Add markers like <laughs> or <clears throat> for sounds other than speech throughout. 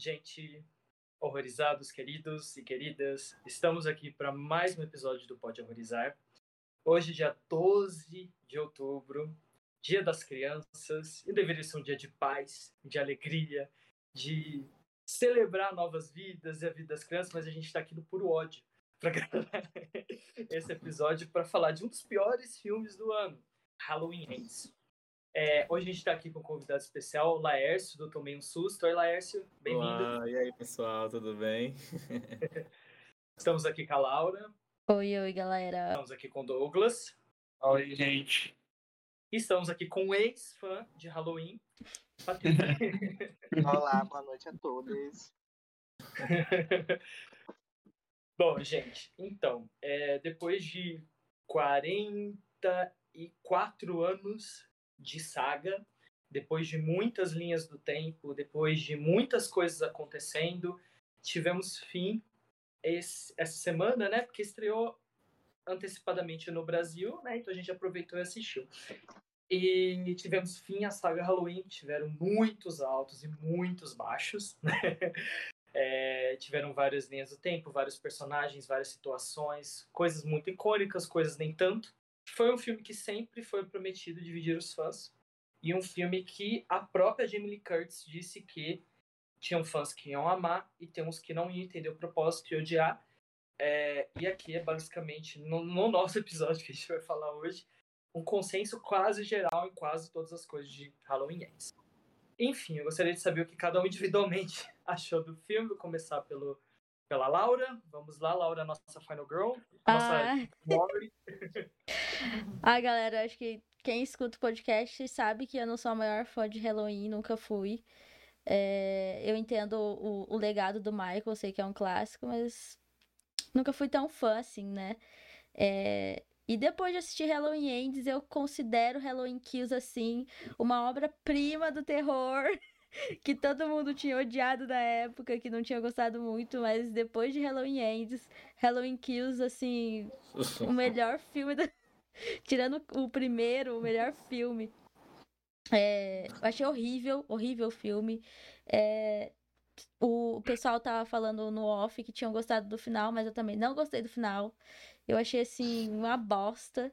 Gente horrorizados, queridos e queridas. Estamos aqui para mais um episódio do Pode Horrorizar. Hoje, dia 12 de outubro, Dia das Crianças, e deveria ser um dia de paz, de alegria, de celebrar novas vidas e a vida das crianças, mas a gente está aqui no puro ódio para <laughs> gravar esse episódio para falar de um dos piores filmes do ano, Halloween Ends. É, hoje a gente está aqui com um convidado especial, o Laércio, do Tomei um Susto. Oi, Laércio, bem-vindo. E aí, pessoal, tudo bem? <laughs> Estamos aqui com a Laura. Oi, oi, galera. Estamos aqui com o Douglas. Oi, gente. E estamos aqui com um ex-fã de Halloween, <laughs> Olá, boa noite a todos. <laughs> Bom, gente, então, é, depois de 44 anos de saga, depois de muitas linhas do tempo, depois de muitas coisas acontecendo, tivemos fim esse, essa semana, né? Porque estreou antecipadamente no Brasil, né? Então a gente aproveitou e assistiu. E tivemos fim a saga Halloween, tiveram muitos altos e muitos baixos. <laughs> Né? É, tiveram várias linhas do tempo, vários personagens, várias situações, coisas muito icônicas, coisas nem tanto. Foi um filme que sempre foi prometido dividir os fãs. E um filme que a própria Jamie Lee Curtis disse que tinham fãs que iam amar e tem uns que não iam entender o propósito e odiar. É, e aqui é basicamente, no, no nosso episódio que a gente vai falar hoje, um consenso quase geral em quase todas as coisas de Halloween Ends. Enfim, eu gostaria de saber o que cada um individualmente <laughs> achou do filme. Vou começar pelo, pela Laura. Vamos lá, Laura, nossa Final Girl. Nossa Ah. <laughs> ah, galera, acho que quem escuta o podcast sabe que eu não sou a maior fã de Halloween, nunca fui. É, eu entendo o, o legado do Michael, sei que é um clássico, mas nunca fui tão fã assim, né? É, e depois de assistir Halloween Ends, eu considero Halloween Kills, assim, uma obra-prima do terror. <laughs> Que todo mundo tinha odiado na época, que não tinha gostado muito, mas depois de Halloween Ends, Halloween Kills, assim, o melhor <laughs> filme da... <laughs> Tirando o primeiro, o melhor filme. É, eu achei horrível, horrível o filme. É, o pessoal tava falando no off que tinham gostado do final, mas eu também não gostei do final. Eu achei assim uma bosta.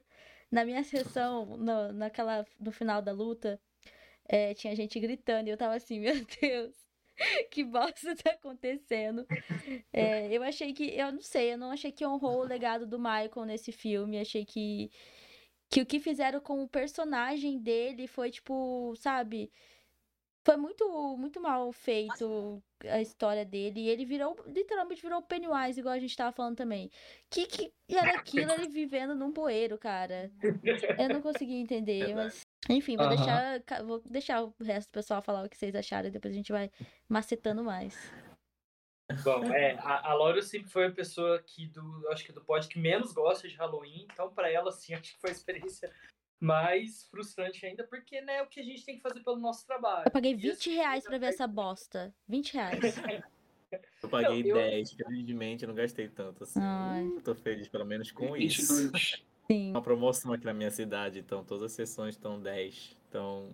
Na minha sessão, no, naquela no final da luta, é, tinha gente gritando e eu tava assim, <laughs> meu Deus, que bosta tá acontecendo? É, eu achei que, eu não sei, eu não achei que honrou o legado do Michael nesse filme. Achei que que o que fizeram com o personagem dele foi tipo, sabe? Foi muito, muito mal feito a história dele. E ele virou, literalmente virou Pennywise, igual a gente tava falando também. Que que era aquilo ele vivendo num bueiro, cara? Eu não consegui entender, mas. Enfim, vou, Aham. deixar, vou deixar o resto do pessoal falar o que vocês acharam e depois a gente vai macetando mais. Bom, é, a, a Laura sempre foi a pessoa que do, acho que do pod que menos gosta de Halloween, então para ela sim, <laughs> acho que foi a experiência mais frustrante ainda, porque né, é o que a gente tem que fazer pelo nosso trabalho. Eu paguei E 20 esse reais pra ver essa bosta. 20 reais. <laughs> Eu paguei Não, eu- 10, felizmente eu não gastei tanto assim. Ai. Eu tô feliz pelo menos com isso. <laughs> 22. Sim. Uma promoção aqui na minha cidade, então todas as sessões estão 10. Então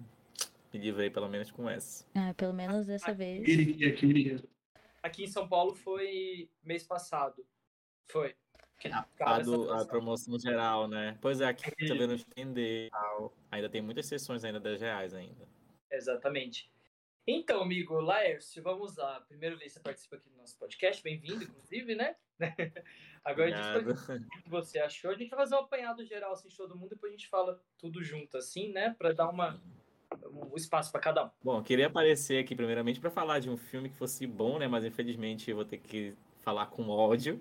me livrei pelo menos com essa. Ah, pelo menos dessa vez. Queria, queria. Aqui em São Paulo foi mês passado. Foi. Que- A, cara, do- a promoção geral, né? Pois é, aqui tá vendo estender. e tal. Ainda tem muitas sessões ainda 10 reais ainda. Exatamente. Então, amigo Laércio, vamos lá. Primeiro vez que você participa aqui do nosso podcast, bem-vindo, inclusive, né? <laughs> Agora a gente o que você achou. A gente vai fazer um apanhado geral assim, de todo mundo, depois a gente fala tudo junto, assim, né? Pra dar uma, um espaço pra cada um. Bom, eu queria aparecer aqui primeiramente para falar de um filme que fosse bom, né? Mas infelizmente eu vou ter que falar com ódio.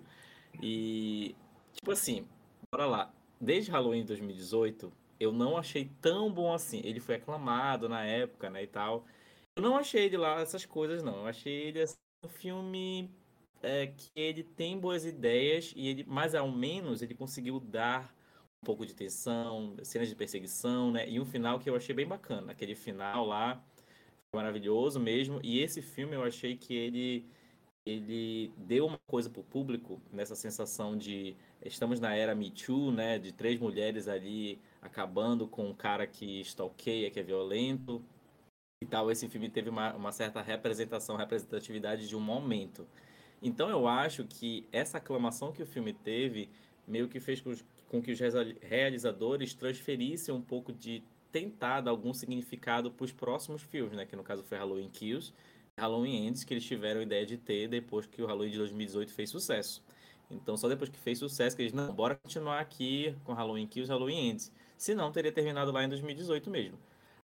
E, tipo assim, bora lá. Desde Halloween de 2018, eu não achei tão bom assim. Ele foi aclamado na época, né, e tal. Eu não achei ele lá essas coisas, não. Eu achei ele assim, um filme é, que ele tem boas ideias e ele, mais ao menos, ele conseguiu dar um pouco de tensão, cenas de perseguição, né? E um final que eu achei bem bacana. Aquele final lá foi maravilhoso mesmo. E esse filme eu achei que ele ele deu uma coisa pro público nessa sensação de estamos na era Me Too, né? De três mulheres ali acabando com um cara que stalkeia, que é violento. E tal, esse filme teve uma, uma certa representação, representatividade de um momento. Então eu acho que essa aclamação que o filme teve meio que fez com, com que os realizadores transferissem um pouco de tentar dar algum significado para os próximos filmes, né? Que no caso foi Halloween Kills, Halloween Ends, que eles tiveram a ideia de ter depois que o Halloween de 2018 fez sucesso. Então só depois que fez sucesso que eles, não, bora continuar aqui com Halloween Kills, Halloween Ends. Se não, teria terminado lá em 2018 mesmo.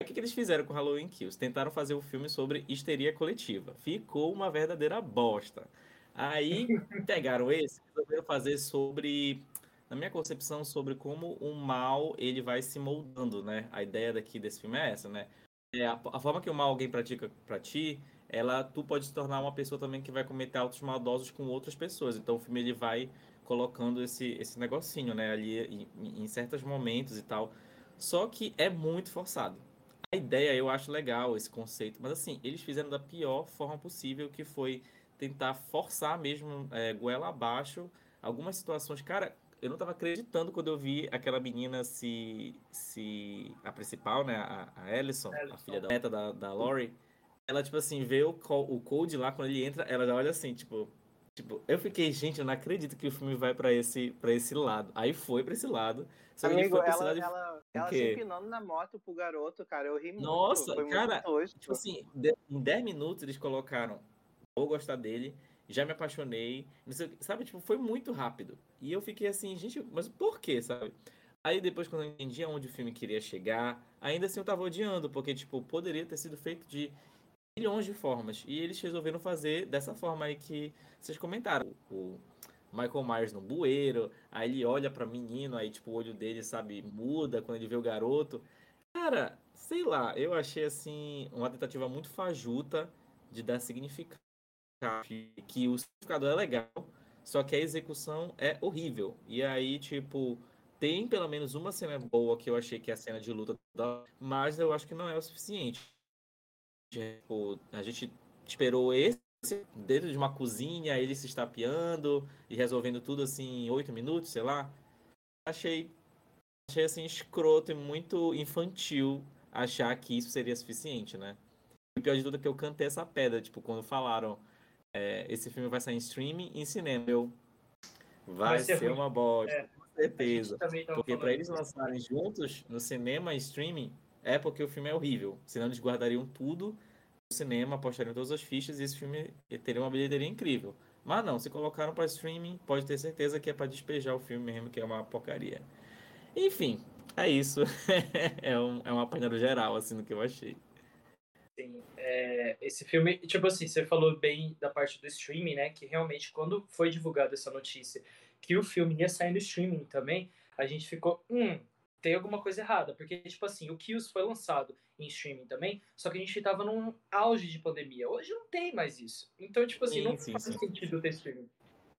O que, que eles fizeram com Halloween Kills? Tentaram fazer um filme sobre histeria coletiva. Ficou uma verdadeira bosta. Aí <laughs> pegaram esse e resolveram fazer sobre na minha concepção sobre como o mal ele vai se moldando, né? A ideia daqui desse filme é essa, né? É a, a, forma que o mal alguém pratica para ti, ela tu pode se tornar uma pessoa também que vai cometer atos maldosos com outras pessoas. Então o filme ele vai colocando esse esse negocinho, né, ali em, em certos momentos e tal. Só que é muito forçado. A ideia eu acho legal esse conceito, mas assim, eles fizeram da pior forma possível, que foi tentar forçar mesmo é, goela abaixo algumas situações. Cara, eu não tava acreditando quando eu vi aquela menina se. se a principal, né? A, a Ellison, Ellison. a filha da neta da, da Lori. Ela, tipo assim, vê o, o Code lá, quando ele entra, ela já olha assim, tipo. Tipo, eu fiquei, gente, eu não acredito que o filme vai para esse, pra esse lado. Aí foi pra esse lado. Só Amigo, ela, lado ela, ela se empinando na moto pro garoto, cara. Eu ri muito. Nossa, cara, tipo assim, em 10 minutos eles colocaram vou gostar dele, já me apaixonei, sabe? Tipo, foi muito rápido. E eu fiquei assim, gente, mas por quê, sabe? Aí depois, quando eu entendi aonde o filme queria chegar, ainda assim eu tava odiando, porque, tipo, poderia ter sido feito de milhões de formas. E eles resolveram fazer dessa forma aí que vocês comentaram. O Michael Myers no bueiro, aí ele olha pra menino, aí, tipo, o olho dele, sabe, muda quando ele vê o garoto. Cara, sei lá, eu achei, assim, uma tentativa muito fajuta de dar significado que o significado é legal, só que a execução é horrível. E aí, tipo, tem pelo menos uma cena boa que eu achei que é a cena de luta, mas eu acho que não é o suficiente. Tipo, a gente esperou esse dentro de uma cozinha, ele se estapeando e resolvendo tudo assim em oito minutos, sei lá. Achei, achei assim escroto e muito infantil achar que isso seria suficiente, né? O pior de tudo é que eu cantei essa pedra, tipo, quando falaram é, esse filme vai sair em streaming e em cinema. Eu, vai, vai ser, ser uma bosta, é, com certeza. Porque para eles lançarem juntos no cinema e streaming, é porque o filme é horrível. Senão eles guardariam tudo no cinema, apostariam todas as fichas e esse filme teria uma bilheteria incrível. Mas não, se colocaram para streaming, pode ter certeza que é para despejar o filme mesmo, que é uma porcaria. Enfim, é isso. <laughs> é, um, é um apanhado geral, assim, do que eu achei. Sim, é, esse filme, tipo assim, você falou bem da parte do streaming, né? Que realmente, quando foi divulgada essa notícia que o filme ia sair no streaming também, a gente ficou, hum, tem alguma coisa errada. Porque, tipo assim, o Kills foi lançado em streaming também, só que a gente tava num auge de pandemia. Hoje não tem mais isso. Então, tipo assim, sim, não sim, faz sim. sentido ter streaming.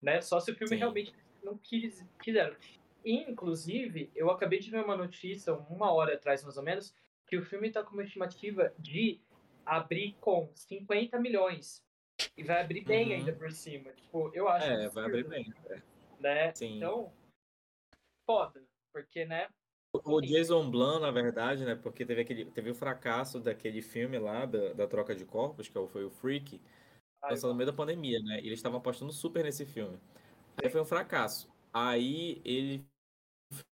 Né? Só se o filme realmente não quis, quiseram. Inclusive, eu acabei de ver uma notícia, uma hora atrás mais ou menos, que o filme tá com uma estimativa de abrir com 50 milhões. E vai abrir bem uhum. ainda por cima. Tipo, eu acho. É, vai abrir bem. É. Né? Sim. Então, foda. Porque, né? O Jason Blum, na verdade, né? Porque teve, aquele, teve o fracasso daquele filme lá, da, da troca de corpos, que é foi o Freak, lançado no meio da pandemia, né? E eles estavam apostando super nesse filme. Aí foi um fracasso. Aí ele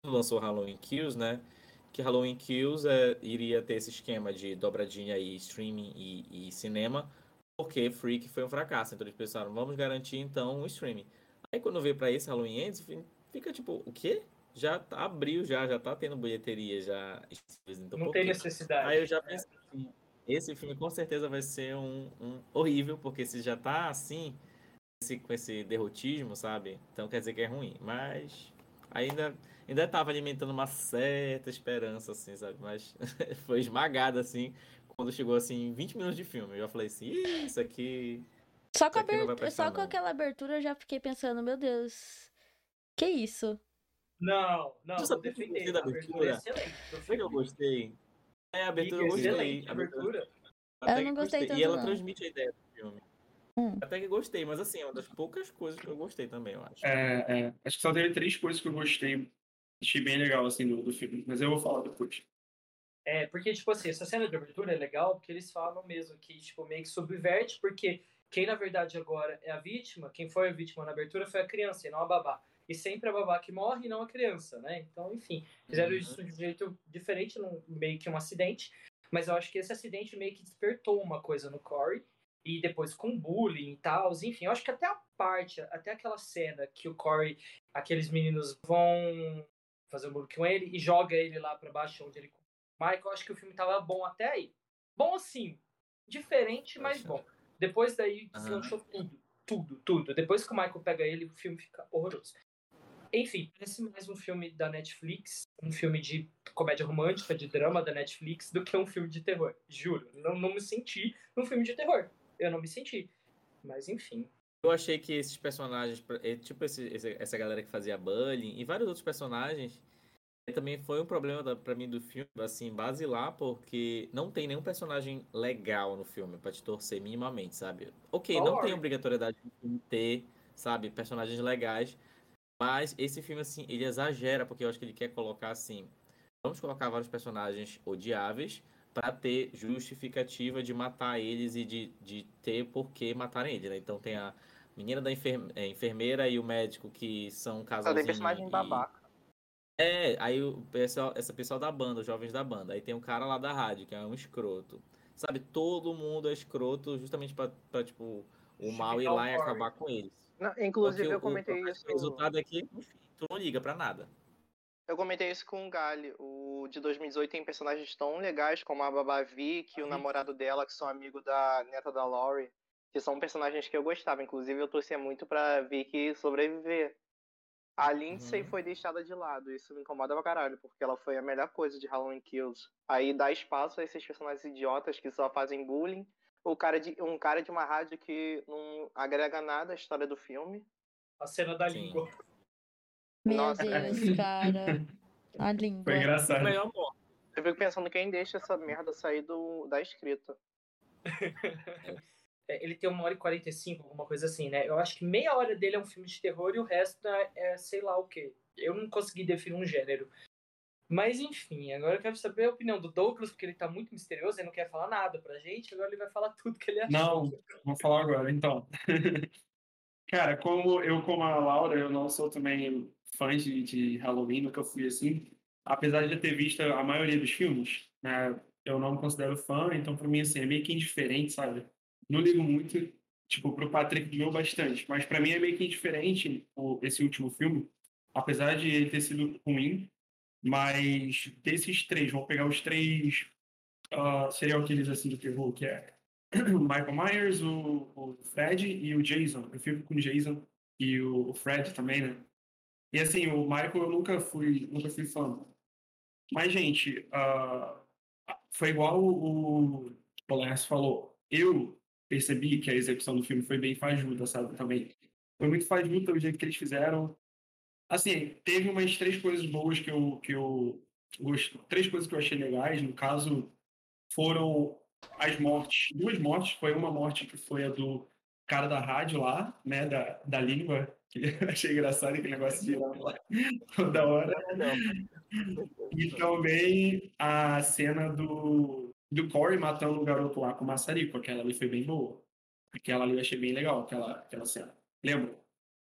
lançou Halloween Kills, né? que Halloween Kills é, iria ter esse esquema de dobradinha e streaming e, e, cinema, porque Freak foi um fracasso. Então eles pensaram, vamos garantir então o streaming. Aí quando veio para esse Halloween Ends, fica tipo, o quê? Já tá, abriu, já, já tá tendo bilheteria, já. Então, Não tem necessidade. Aí eu já pensei assim, esse filme com certeza vai ser um, um horrível, porque se já tá assim, esse, com esse derrotismo, sabe? Então quer dizer que é ruim. Mas ainda ainda tava alimentando uma certa esperança, assim, sabe? Mas <laughs> foi esmagada, assim, quando chegou, assim, 20 minutos de filme. Eu já falei assim, isso aqui... Só com, abertura, só com aquela abertura eu já fiquei pensando, meu Deus, que isso? Não, não, Você eu defendi. Da abertura? abertura é que eu gostei. É, a abertura eu gostei. A abertura. Eu não gostei, tanto, E ela não. transmite a ideia do filme. Hum. Até que gostei, mas assim, é uma das poucas coisas que eu gostei também, eu acho. É, é. Acho que só teve três coisas que eu gostei Achei bem legal, assim, do, do filme, mas eu vou falar depois. É, porque, tipo assim, essa cena de abertura é legal porque eles falam mesmo que, tipo, meio que subverte, porque quem, na verdade, agora é a vítima, quem foi a vítima na abertura foi a criança e não a babá. E sempre a babá que morre e não a criança, né? Então, enfim, fizeram uhum. isso de um jeito diferente, num, meio que um acidente. Mas eu acho que esse acidente meio que despertou uma coisa no Corey. E depois com bullying e tal. Enfim, eu acho que até a parte, até aquela cena que o Corey, aqueles meninos vão fazer um bullying com ele e joga ele lá para baixo onde ele Michael, eu acho que o filme tava bom até aí. Bom assim, diferente, mas bom. Depois daí deslanchou uhum. tudo, tudo, tudo. Depois que o Michael pega ele, o filme fica horroroso. Enfim, parece mais um filme da Netflix, um filme de comédia romântica, de drama da Netflix, do que um filme de terror. Juro. Não, não me senti num filme de terror. Eu não me senti. Mas enfim. Eu achei que esses personagens, eh, tipo esse, essa galera que fazia bullying e vários outros personagens, também foi um problema para mim do filme, assim, basilar, porque não tem nenhum personagem legal no filme para te torcer minimamente, sabe? Ok, oh, não tem obrigatoriedade de ter, sabe, personagens legais, mas esse filme, assim, ele exagera, porque eu acho que ele quer colocar, assim, vamos colocar vários personagens odiáveis para ter justificativa de matar eles e de, de ter por que matarem eles, né? Então tem a menina da é, enfermeira e o médico que são casados. Tem personagem e... babaca. É, aí o pessoal, essa pessoal da banda, os jovens da banda. Aí tem um cara lá da rádio, que é um escroto. Sabe, todo mundo é escroto justamente pra, pra tipo, o mal ir lá e acabar com eles. Não, inclusive, Porque eu comentei o, isso. O resultado é que, enfim, tu não liga pra nada. Eu comentei isso com o Gali. O de 2018 tem personagens tão legais como a Baba Vick e o namorado dela, que são amigo da neta da Laurie, que são personagens que eu gostava. Inclusive, eu torcia muito pra Vicky sobreviver. A Lindsay uhum. foi deixada de lado, isso me incomoda pra caralho, porque ela foi a melhor coisa de Halloween Kills. Aí dá espaço a esses personagens idiotas que só fazem bullying. O cara de, um cara de uma rádio que não agrega nada à história do filme. A cena da Sim. língua. Meu Nossa. Deus, cara. <laughs> A língua. Foi engraçado. Eu fico pensando quem deixa essa merda sair do, da escrita. <laughs> É, ele tem uma hora e 45, alguma coisa assim, né? Eu acho que meia hora dele é um filme de terror e o resto é, é sei lá o quê. Eu não consegui definir um gênero. Mas enfim, agora eu quero saber a opinião do Douglas, porque ele tá muito misterioso e não quer falar nada pra gente. Agora ele vai falar tudo que ele achou. Não, vou falar agora, então. <laughs> Cara, como eu, como a Laura, eu não sou também fã de, de Halloween, nunca fui assim. Apesar de ter visto a maioria dos filmes, né, eu não me considero fã, então pra mim, assim, é meio que indiferente, sabe? não ligo muito, tipo, pro Patrick doeu bastante, mas para mim é meio que indiferente esse último filme, apesar de ele ter sido ruim, mas desses três, vamos pegar os três uh, serial killers assim do terror, que é <clears throat> Michael Myers, o, o, Fred e o Jason. Eu fico com o Jason e o, Fred também, né? E assim, o Michael eu nunca fui, nunca fui fã. Mas, gente, uh, foi igual o, o falou. Eu percebi que a execução do filme foi bem fajuta, sabe? Também. Foi muito fajuta o jeito que eles fizeram. Assim, teve umas três coisas boas que eu, que eu gosto. Três coisas que eu achei legais. No caso, foram as mortes. Duas mortes. Foi uma morte que foi a do cara da rádio lá, né? Da, da língua. Que <laughs> achei engraçado aquele negócio de lá toda hora. E também a cena do do Corey matando o garoto lá com o maçarico. Aquela ali foi bem boa. Aquela ali eu achei bem legal, aquela, aquela cena. Lembra?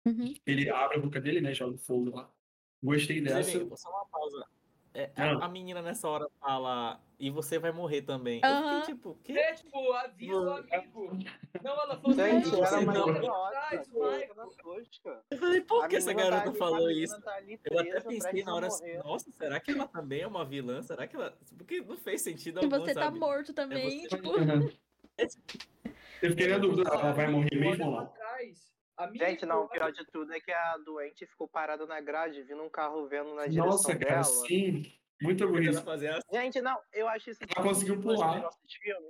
Uhum. Ele abre a boca dele, né? Joga fogo lá. Gostei dessa. só uma pausa. É, a, a, menina nessa hora fala, e você vai morrer também. Uhum. Eu fiquei, tipo, que? É, tipo, avisa o amigo. Não, ela falou Gente, não, era não, não, Eu falei, por que essa garota tá falou isso? Tá eu até pensei na hora assim, nossa, será que ela também é uma vilã? Será que ela. Porque não fez sentido algum, E você tá morto também, é tipo. Eu fiquei na dúvida, ela vai morrer mesmo lá. Gente, não, o pior de tudo é que a doente ficou parada na grade, vindo um carro vendo na direção Nossa, cara, dela. sim. Muito bonito. Assim. Gente, não, eu acho isso. Ela conseguiu pular.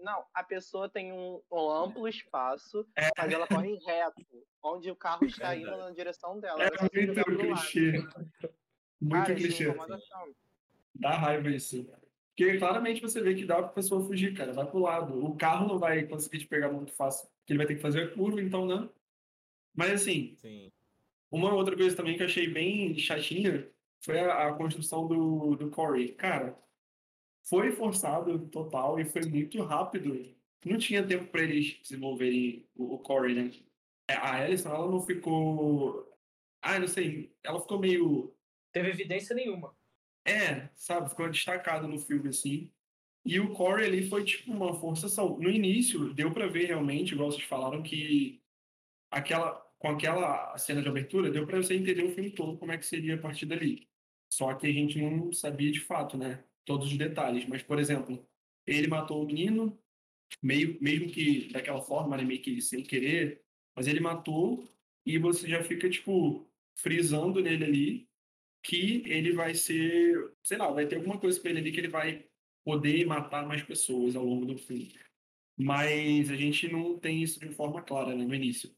Não, a pessoa tem um, um amplo espaço, é. mas ela corre reto, onde o carro está indo na direção dela. É muito clichê. Muito Cara, clichê. Dá raiva isso. Porque claramente você vê que dá pra pessoa fugir, cara. Vai pro lado. O carro não vai conseguir te pegar muito fácil. Porque ele vai ter que fazer a curva, então não. Né? Mas assim, Sim. uma outra coisa também que eu achei bem chatinha foi a, a construção do, do Corey. Cara, foi forçado total e foi muito rápido. Não tinha tempo para eles desenvolverem o, o Corey, né? É, A Alison, ela não ficou. Ah, não sei. Ela ficou meio. Teve evidência nenhuma. É, sabe? Ficou destacado no filme, assim. E o Corey ali foi tipo uma forçação. No início, deu para ver realmente, igual vocês falaram, que aquela, com aquela cena de abertura, deu para você entender o filme todo, como é que seria a partir dali. Só que a gente não sabia de fato, né? Todos os detalhes. Mas, por exemplo, ele matou o menino, meio, mesmo que daquela forma, né? meio que sem querer, mas ele matou e você já fica, tipo, frisando nele ali que ele vai ser, sei lá, vai ter alguma coisa com ele ali que ele vai poder matar mais pessoas ao longo do filme. Mas a gente não tem isso de forma clara né, no início.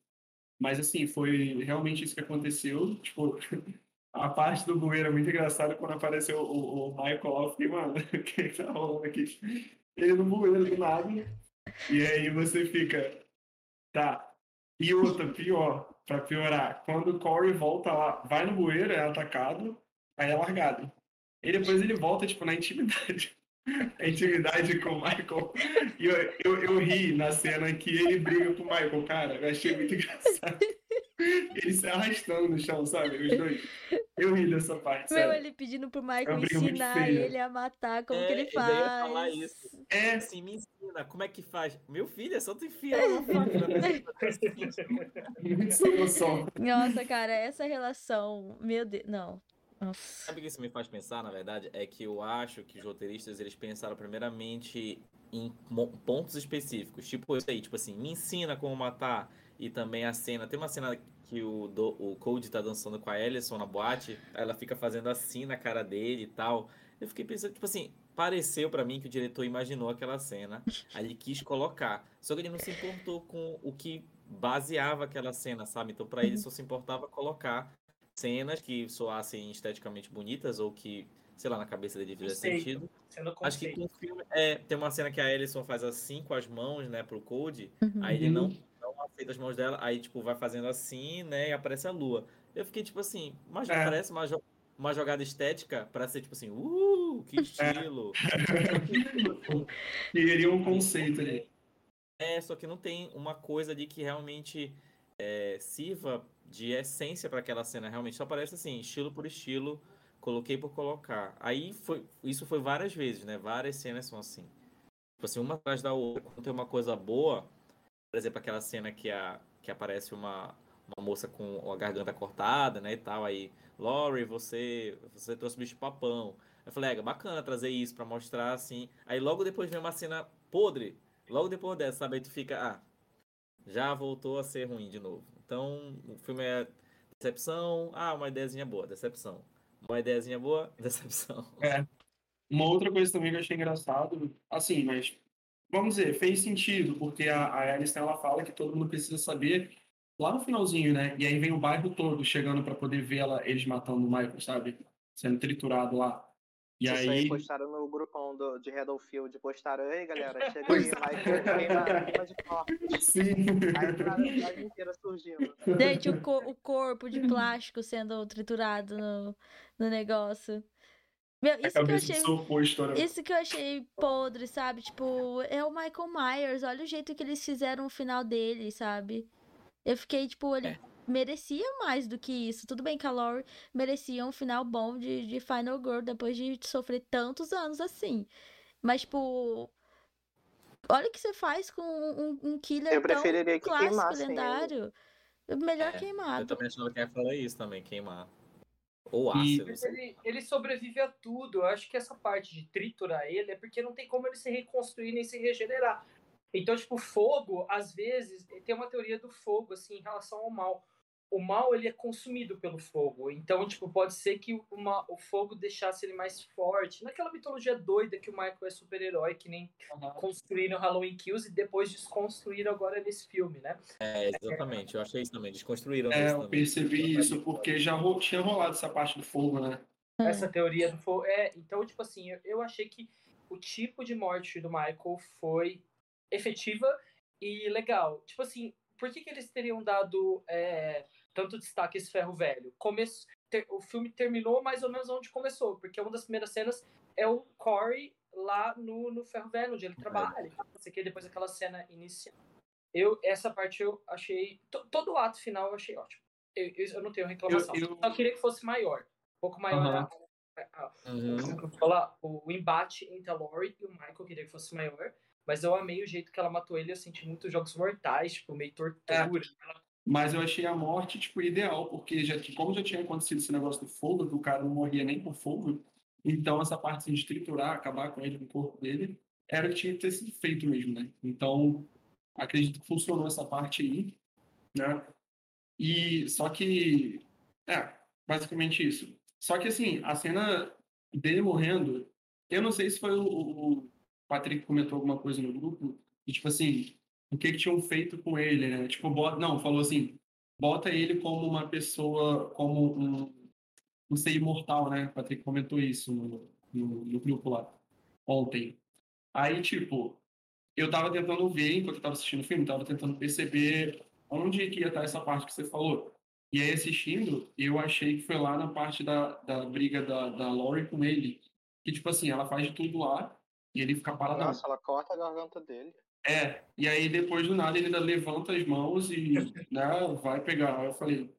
Mas assim, foi realmente isso que aconteceu. Tipo, <laughs> a parte do bueiro é muito engraçada quando apareceu o, o Michael lá. Eu mano, <laughs> o que tá rolando aqui? Ele no bueiro do nada. E aí você fica, tá. E outra, pior, pra piorar, quando o Corey volta lá, vai no bueiro, é atacado, aí é largado. E depois ele volta, tipo, na intimidade. A intimidade com o Michael. E eu, eu, eu ri na cena que ele briga com o Michael, cara. Eu achei muito engraçado. Ele se arrastando no chão, sabe? Os dois. Eu ri dessa parte, Meu, sabe? ele pedindo pro Michael ensinar ele a matar, como É, que ele eu ia falar faz. isso. É, Assim, me ensina, como é que faz? Meu filho, é só tu enfiar uma faca noção. Nossa, cara, essa relação, meu Deus, não. Nossa. Sabe o que isso me faz pensar, na verdade? É que eu acho que os roteiristas, eles pensaram primeiramente em pontos específicos. Tipo isso aí, tipo assim, me ensina como matar. E também a cena, tem uma cena que o, do, o Cody tá dançando com a Ellison na boate, ela fica fazendo assim na cara dele e tal. Eu fiquei pensando, tipo assim, pareceu pra mim que o diretor imaginou aquela cena, aí ele quis colocar. Só que ele não se importou com o que baseava aquela cena, sabe? Então pra ele só se importava colocar cenas que soassem esteticamente bonitas ou que, sei lá, na cabeça dele fizesse Conceito. sentido. Sendo Acho que com o filme, é, tem uma cena que a Ellison faz assim com as mãos, né, pro Code, Uhum. aí ele não, não aceita as mãos dela, aí, tipo, vai fazendo assim, né, e aparece a lua. Eu fiquei, tipo assim, mas É. parece uma, jo- uma jogada estética pra ser, tipo assim, uh, que <laughs> estilo. <laughs> Queria um conceito ali. É, só que não tem uma coisa de que realmente é, sirva de essência para aquela cena. Realmente só parece assim, estilo por estilo, coloquei por colocar. Aí foi, isso foi várias vezes, né? Várias cenas são assim. Tipo assim, uma atrás da outra. Quando tem uma coisa boa, por exemplo, aquela cena que, a, que aparece uma, uma moça com a garganta cortada, né, e tal, aí, Laurie, você, você trouxe bicho papão. Eu falei, é bacana trazer isso pra mostrar, assim. Aí logo depois vem uma cena podre, logo depois dessa, sabe? Aí tu fica, ah, já voltou a ser ruim de novo. Então, o filme é decepção, ah, uma ideiazinha boa, decepção. Uma ideiazinha boa, <laughs> decepção. Uma outra coisa também que eu achei engraçado, assim, mas vamos dizer, fez sentido, porque a, a Alison ela fala que todo mundo precisa saber lá no finalzinho, né? E aí vem o bairro todo chegando para poder ver ela, eles matando o Michael, sabe? Sendo triturado lá. E Isso aí aí. postaram no grupão do, de Redfield. Postaram, ei galera, <laughs> chega aí. Michael queima, de corte. Sim. Aí a cidade inteira surgindo. Gente, o, co- o corpo de plástico sendo triturado no, no negócio. Meu, isso que eu achei. Isso que eu achei podre, sabe? Tipo, é o Michael Myers. Olha o jeito que eles fizeram o final dele, sabe? Eu fiquei, tipo, ele É. merecia mais do que isso. Tudo bem que a Laurie merecia um final bom de, de Final Girl depois de sofrer tantos anos assim. Mas, tipo. Olha o que você faz com um, um killer Eu tão preferiria que clássico, lendário. Melhor É, Eu queimado. também achava que ia falar isso também, queimar. Ou ácido. Ele, ele sobrevive a tudo. Eu acho que essa parte de triturar ele é porque não tem como ele se reconstruir nem se regenerar. Então, tipo, fogo, às vezes, tem uma teoria do fogo, assim, em relação ao mal. O mal, ele é consumido pelo fogo. Então, tipo, pode ser que uma, o fogo deixasse ele mais forte. Naquela mitologia doida que o Michael é super-herói, que nem construíram Halloween Kills e depois desconstruíram agora nesse filme, né? É, exatamente. Eu achei isso também. Desconstruíram É, isso eu também. percebi isso, porque já ro- tinha rolado essa parte do fogo, né? É. essa teoria do fogo. É, então, tipo assim, eu, eu achei que o tipo de morte do Michael foi efetiva e legal. Tipo assim, por que, que eles teriam dado é, tanto destaque esse ferro velho? Come- ter- o filme terminou mais ou menos onde começou, porque uma das primeiras cenas é o Corey lá no, no Ferro Velho, onde ele trabalha. Não sei o que, depois daquela cena inicial. Eu, essa parte eu achei. to- Todo o ato final eu achei ótimo. Eu, eu, eu não tenho reclamação. Eu- eu- Só queria que fosse maior. Um pouco maior. Aham. a- a- Uhum. vou falar, o, o embate entre a Lori e o Michael eu queria que fosse maior. Mas eu amei o jeito que ela matou ele. Eu senti muitos jogos mortais, tipo, meio tortura. Mas eu achei a morte, tipo, ideal, porque já, como já tinha acontecido esse negócio do fogo, que o cara não morria nem com fogo, então essa parte assim, de triturar, acabar com ele no corpo dele, era o que tinha que ter sido feito mesmo, né? Então, acredito que funcionou essa parte aí, né? E só que, é, basicamente isso. Só que assim, a cena dele morrendo, eu não sei se foi o, o Patrick comentou alguma coisa no grupo, e tipo assim, o que que tinham feito com ele, né? Tipo, bota, não, falou assim, bota ele como uma pessoa, como um, um ser imortal, né? O Patrick comentou isso no, no, no grupo lá, ontem. Aí, tipo, eu tava tentando ver, enquanto eu tava assistindo o filme, tava tentando perceber onde que ia estar essa parte que você falou. E aí, assistindo, eu achei que foi lá na parte da, da briga da, da Laurie com ele. Que, tipo assim, ela faz de tudo lá e ele fica paradão. Nossa, ela corta a garganta dele. É, e aí depois do nada ele ainda levanta as mãos e <laughs> né, vai pegar. Aí eu falei,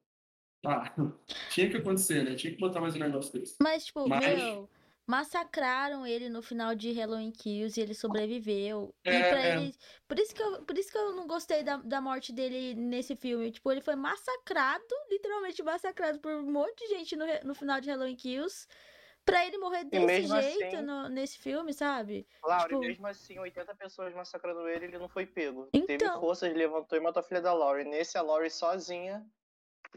tá, <laughs> tinha que acontecer, né? Tinha que botar mais um negócio desse. Mas, tipo, Mas- meu, massacraram ele no final de Halloween Kills e ele sobreviveu. e É, pra é. ele. Por isso, que eu, por isso que eu não gostei da, da morte dele nesse filme. Tipo, ele foi massacrado, literalmente massacrado por um monte de gente no, no final de Halloween Kills. Pra ele morrer desse jeito assim- no- nesse filme, sabe? Laura, Tipo- mesmo assim, 80 pessoas massacrando ele, ele não foi pego. Teve Então. forças, levantou e matou a filha da Laurie. Nesse, a Laurie sozinha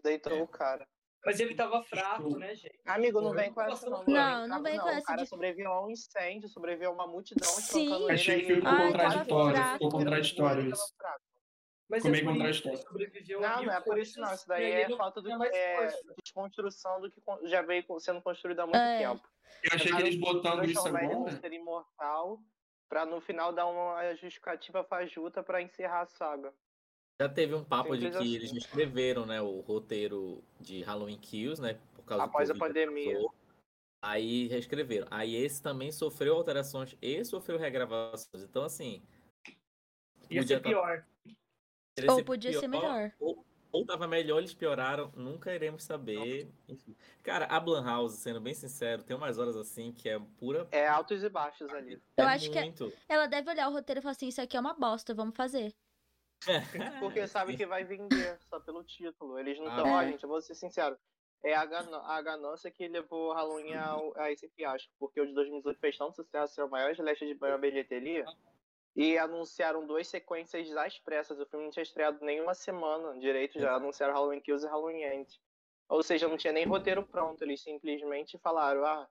deitou o cara. Mas ele tava fraco, né, gente? Amigo, não vem com essa não. Não, vem não com- vem com O essa cara de- sobreviveu a um incêndio, sobreviveu a uma multidão Sim. Achei que ficou contraditório, fraco. ficou contraditório isso. Mas Ficou é sobreviveu Não, não é por isso não. Isso daí aí é falta do é, força. desconstrução do que já veio sendo construído há muito É. tempo. Eu achei que eles botando isso agora. ser imortal pra no final dar uma justificativa fajuta pra encerrar a saga. Já teve um papo de Simples que assim. eles escreveram, né, o roteiro de Halloween Kills, né, por causa do Após a pandemia. passou. Aí reescreveram. Aí esse também sofreu alterações e sofreu regravações. Então, assim, Ia ser tá- pior. Poderia Ou podia ser pior, melhor. Ou, ou tava melhor, eles pioraram, nunca iremos saber. Enfim. Cara, a Blumhouse, sendo bem sincero, tem umas horas assim que é pura. É altos e baixos ali. Eu é acho que é- muito. Ela deve olhar o roteiro e falar assim: Isso aqui é uma bosta, vamos fazer. <laughs> Porque sabe que vai vender só pelo título. Eles não Ah, estão. Ó, é. gente, eu vou ser sincero. É a, gana- a ganância que levou Halloween ao- a, esse fiasco. Porque o de 2018 fez tanto sucesso, é o maior slash de bilheteria. E anunciaram duas sequências às pressas. O filme não tinha estreado nem uma semana direito. Já anunciaram Halloween Kills e Halloween End. Ou seja, não tinha nem roteiro pronto. Eles simplesmente falaram: ah,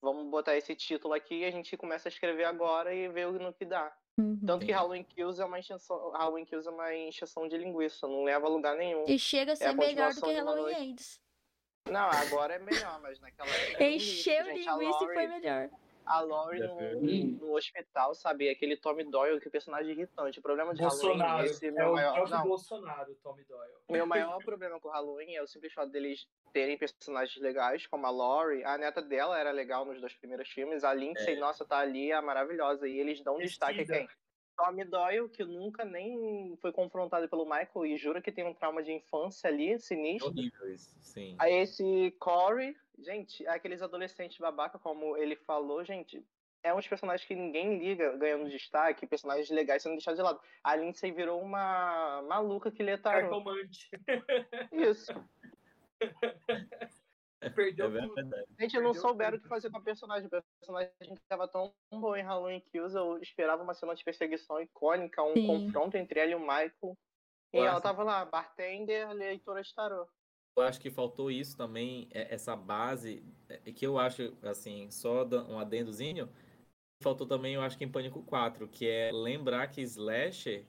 vamos botar esse título aqui e a gente começa a escrever agora e ver no que dá. Uhum. Tanto que. Halloween Kills é uma encheção, Halloween Kills é uma encheção de linguiça, não leva a lugar nenhum. E chega a ser É a melhor do que Halloween. Ends. Não, agora é melhor, mas naquela época. lixo, <laughs> Encheu gente. A linguiça e foi Laurie- melhor. A Laurie no, no hospital, sabe? Aquele Tommy Doyle, que personagem irritante. O problema de Halloween, Bolsonaro. esse É meu o maior. Não, Bolsonaro, o Tommy Doyle. meu maior problema com Halloween é o simples fato deles terem personagens legais, como a Laurie. A neta dela era legal nos dois primeiros filmes. A Lindsay, É. nossa, tá ali, é maravilhosa. E eles dão destaque a quem? Tommy Doyle, que nunca nem foi confrontado pelo Michael e jura que tem um trauma de infância ali, É sinistro. horrível isso, sim. Aí esse Corey, gente, aqueles adolescentes babaca, como ele falou, gente, é uns personagens que ninguém liga ganhando destaque, personagens legais sendo deixados de lado. A Lindsay virou uma maluca que lê tarô. Cartomante. Isso. <laughs> Perdeu É tudo. verdade. Gente, não souberam o que fazer com a personagem. O personagem tava tão bom em Halloween Kills, eu esperava uma cena de perseguição icônica, um Sim. confronto entre ela e o Michael. E Eu ela tava lá, bartender, leitora de tarô. Eu acho que faltou isso também, é- essa base, é, que eu acho, assim, só um adendozinho, faltou também, eu acho que em Pânico 4, que é lembrar que Slasher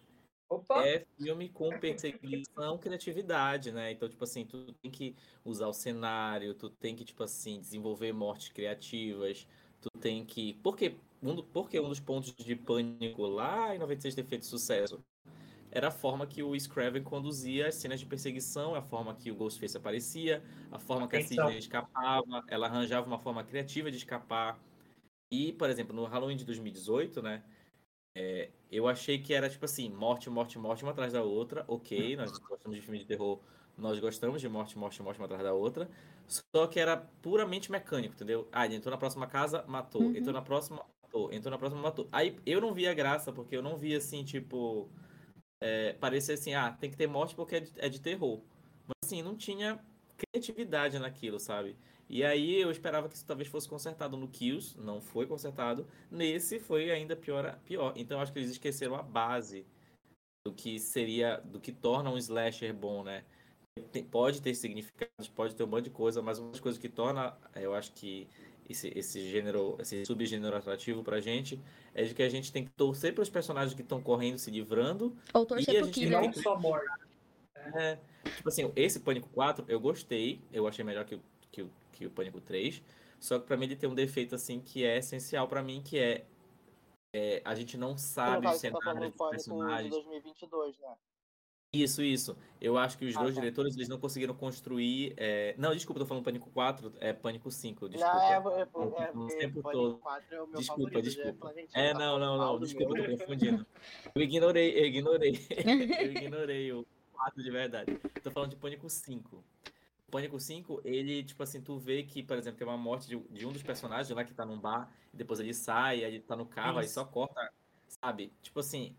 Opa! é filme com perseguição, criatividade, né? Então, tipo assim, tu tem que usar o cenário, tu tem que, tipo assim, desenvolver mortes criativas, tu tem que... Porque um, porque um dos pontos de Pânico lá em 96 ter feito sucesso era a forma que o Scraven conduzia as cenas de perseguição, a forma que o Ghostface aparecia, a forma que a. Sidney escapava, ela arranjava uma forma criativa de escapar. E, por exemplo, no Halloween de 2018, né? É, eu achei que era tipo assim, morte, morte, morte, uma atrás da outra. Ok, nós gostamos de filme de terror, nós gostamos de morte, morte, morte, uma atrás da outra. Só que era puramente mecânico, entendeu? Ah, ele entrou na próxima casa, matou. Uhum. Entrou na próxima, matou. Entrou na próxima, matou. Aí eu não via graça, porque eu não via assim, tipo. É, parecia assim, ah, tem que ter morte porque é de, é de terror. Mas assim, não tinha criatividade naquilo, sabe? E aí eu esperava que isso talvez fosse consertado no Kills, não foi consertado. Nesse foi ainda pior, pior. Então acho que eles esqueceram a base do que seria, do que torna um slasher bom, né? Tem- pode ter significados, pode ter um monte de coisa, mas uma das coisas que torna, eu acho que esse, esse gênero, esse subgênero atrativo pra gente, é de que a gente tem que torcer para os personagens que estão correndo, se livrando, Ou E torcer a pro gente Killer. não só morte. é, tipo assim, esse Pânico 4 eu gostei, eu achei melhor que, o- que, o- que o Pânico 3. Só que pra mim ele tem um defeito assim que é essencial pra mim, que é, é, a gente não sabe você tá cenários do dos personagens. 2022, né? Isso, isso. Eu acho que os Ah, dois tá. diretores eles não conseguiram construir. é, Não, desculpa, eu tô falando Pânico 4, é Pânico 5, desculpa. Não, é, é, Eu é, é, falando o porque tempo todo. 4 é o meu Desculpa, favorito. desculpa. já falei, É, tá não, não, não, desculpa, meu. tô confundindo. Eu ignorei, eu ignorei. <laughs> Eu ignorei o 4 de verdade. Tô falando de Pânico 5. Pânico 5, ele, tipo assim, tu vê que, por exemplo, tem uma morte de, de um dos personagens lá que tá num bar, e depois ele sai, aí ele tá no carro, aí Isso. só corta, sabe? Tipo assim,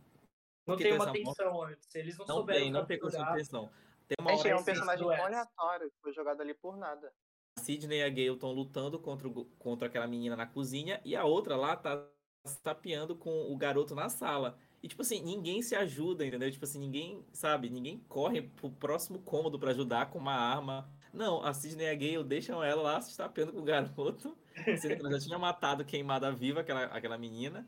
Não tem tem uma essa morte- tensão antes. Eles não, não souberam tem, não tem concentração. Tem uma Gente, hora é um personagem aleatório que foi jogado ali por nada. a Sidney e a Gale estão lutando contra, o- contra aquela menina na cozinha, e a outra lá tá se tapeando com o garoto na sala. E, tipo assim, ninguém se ajuda, entendeu? Tipo assim, ninguém, sabe, ninguém corre pro próximo cômodo pra ajudar com uma arma. Não, a Sidney e a Gale deixam ela lá se tapeando com o garoto, <laughs> sendo que ela já tinha matado, queimada viva aquela, aquela menina.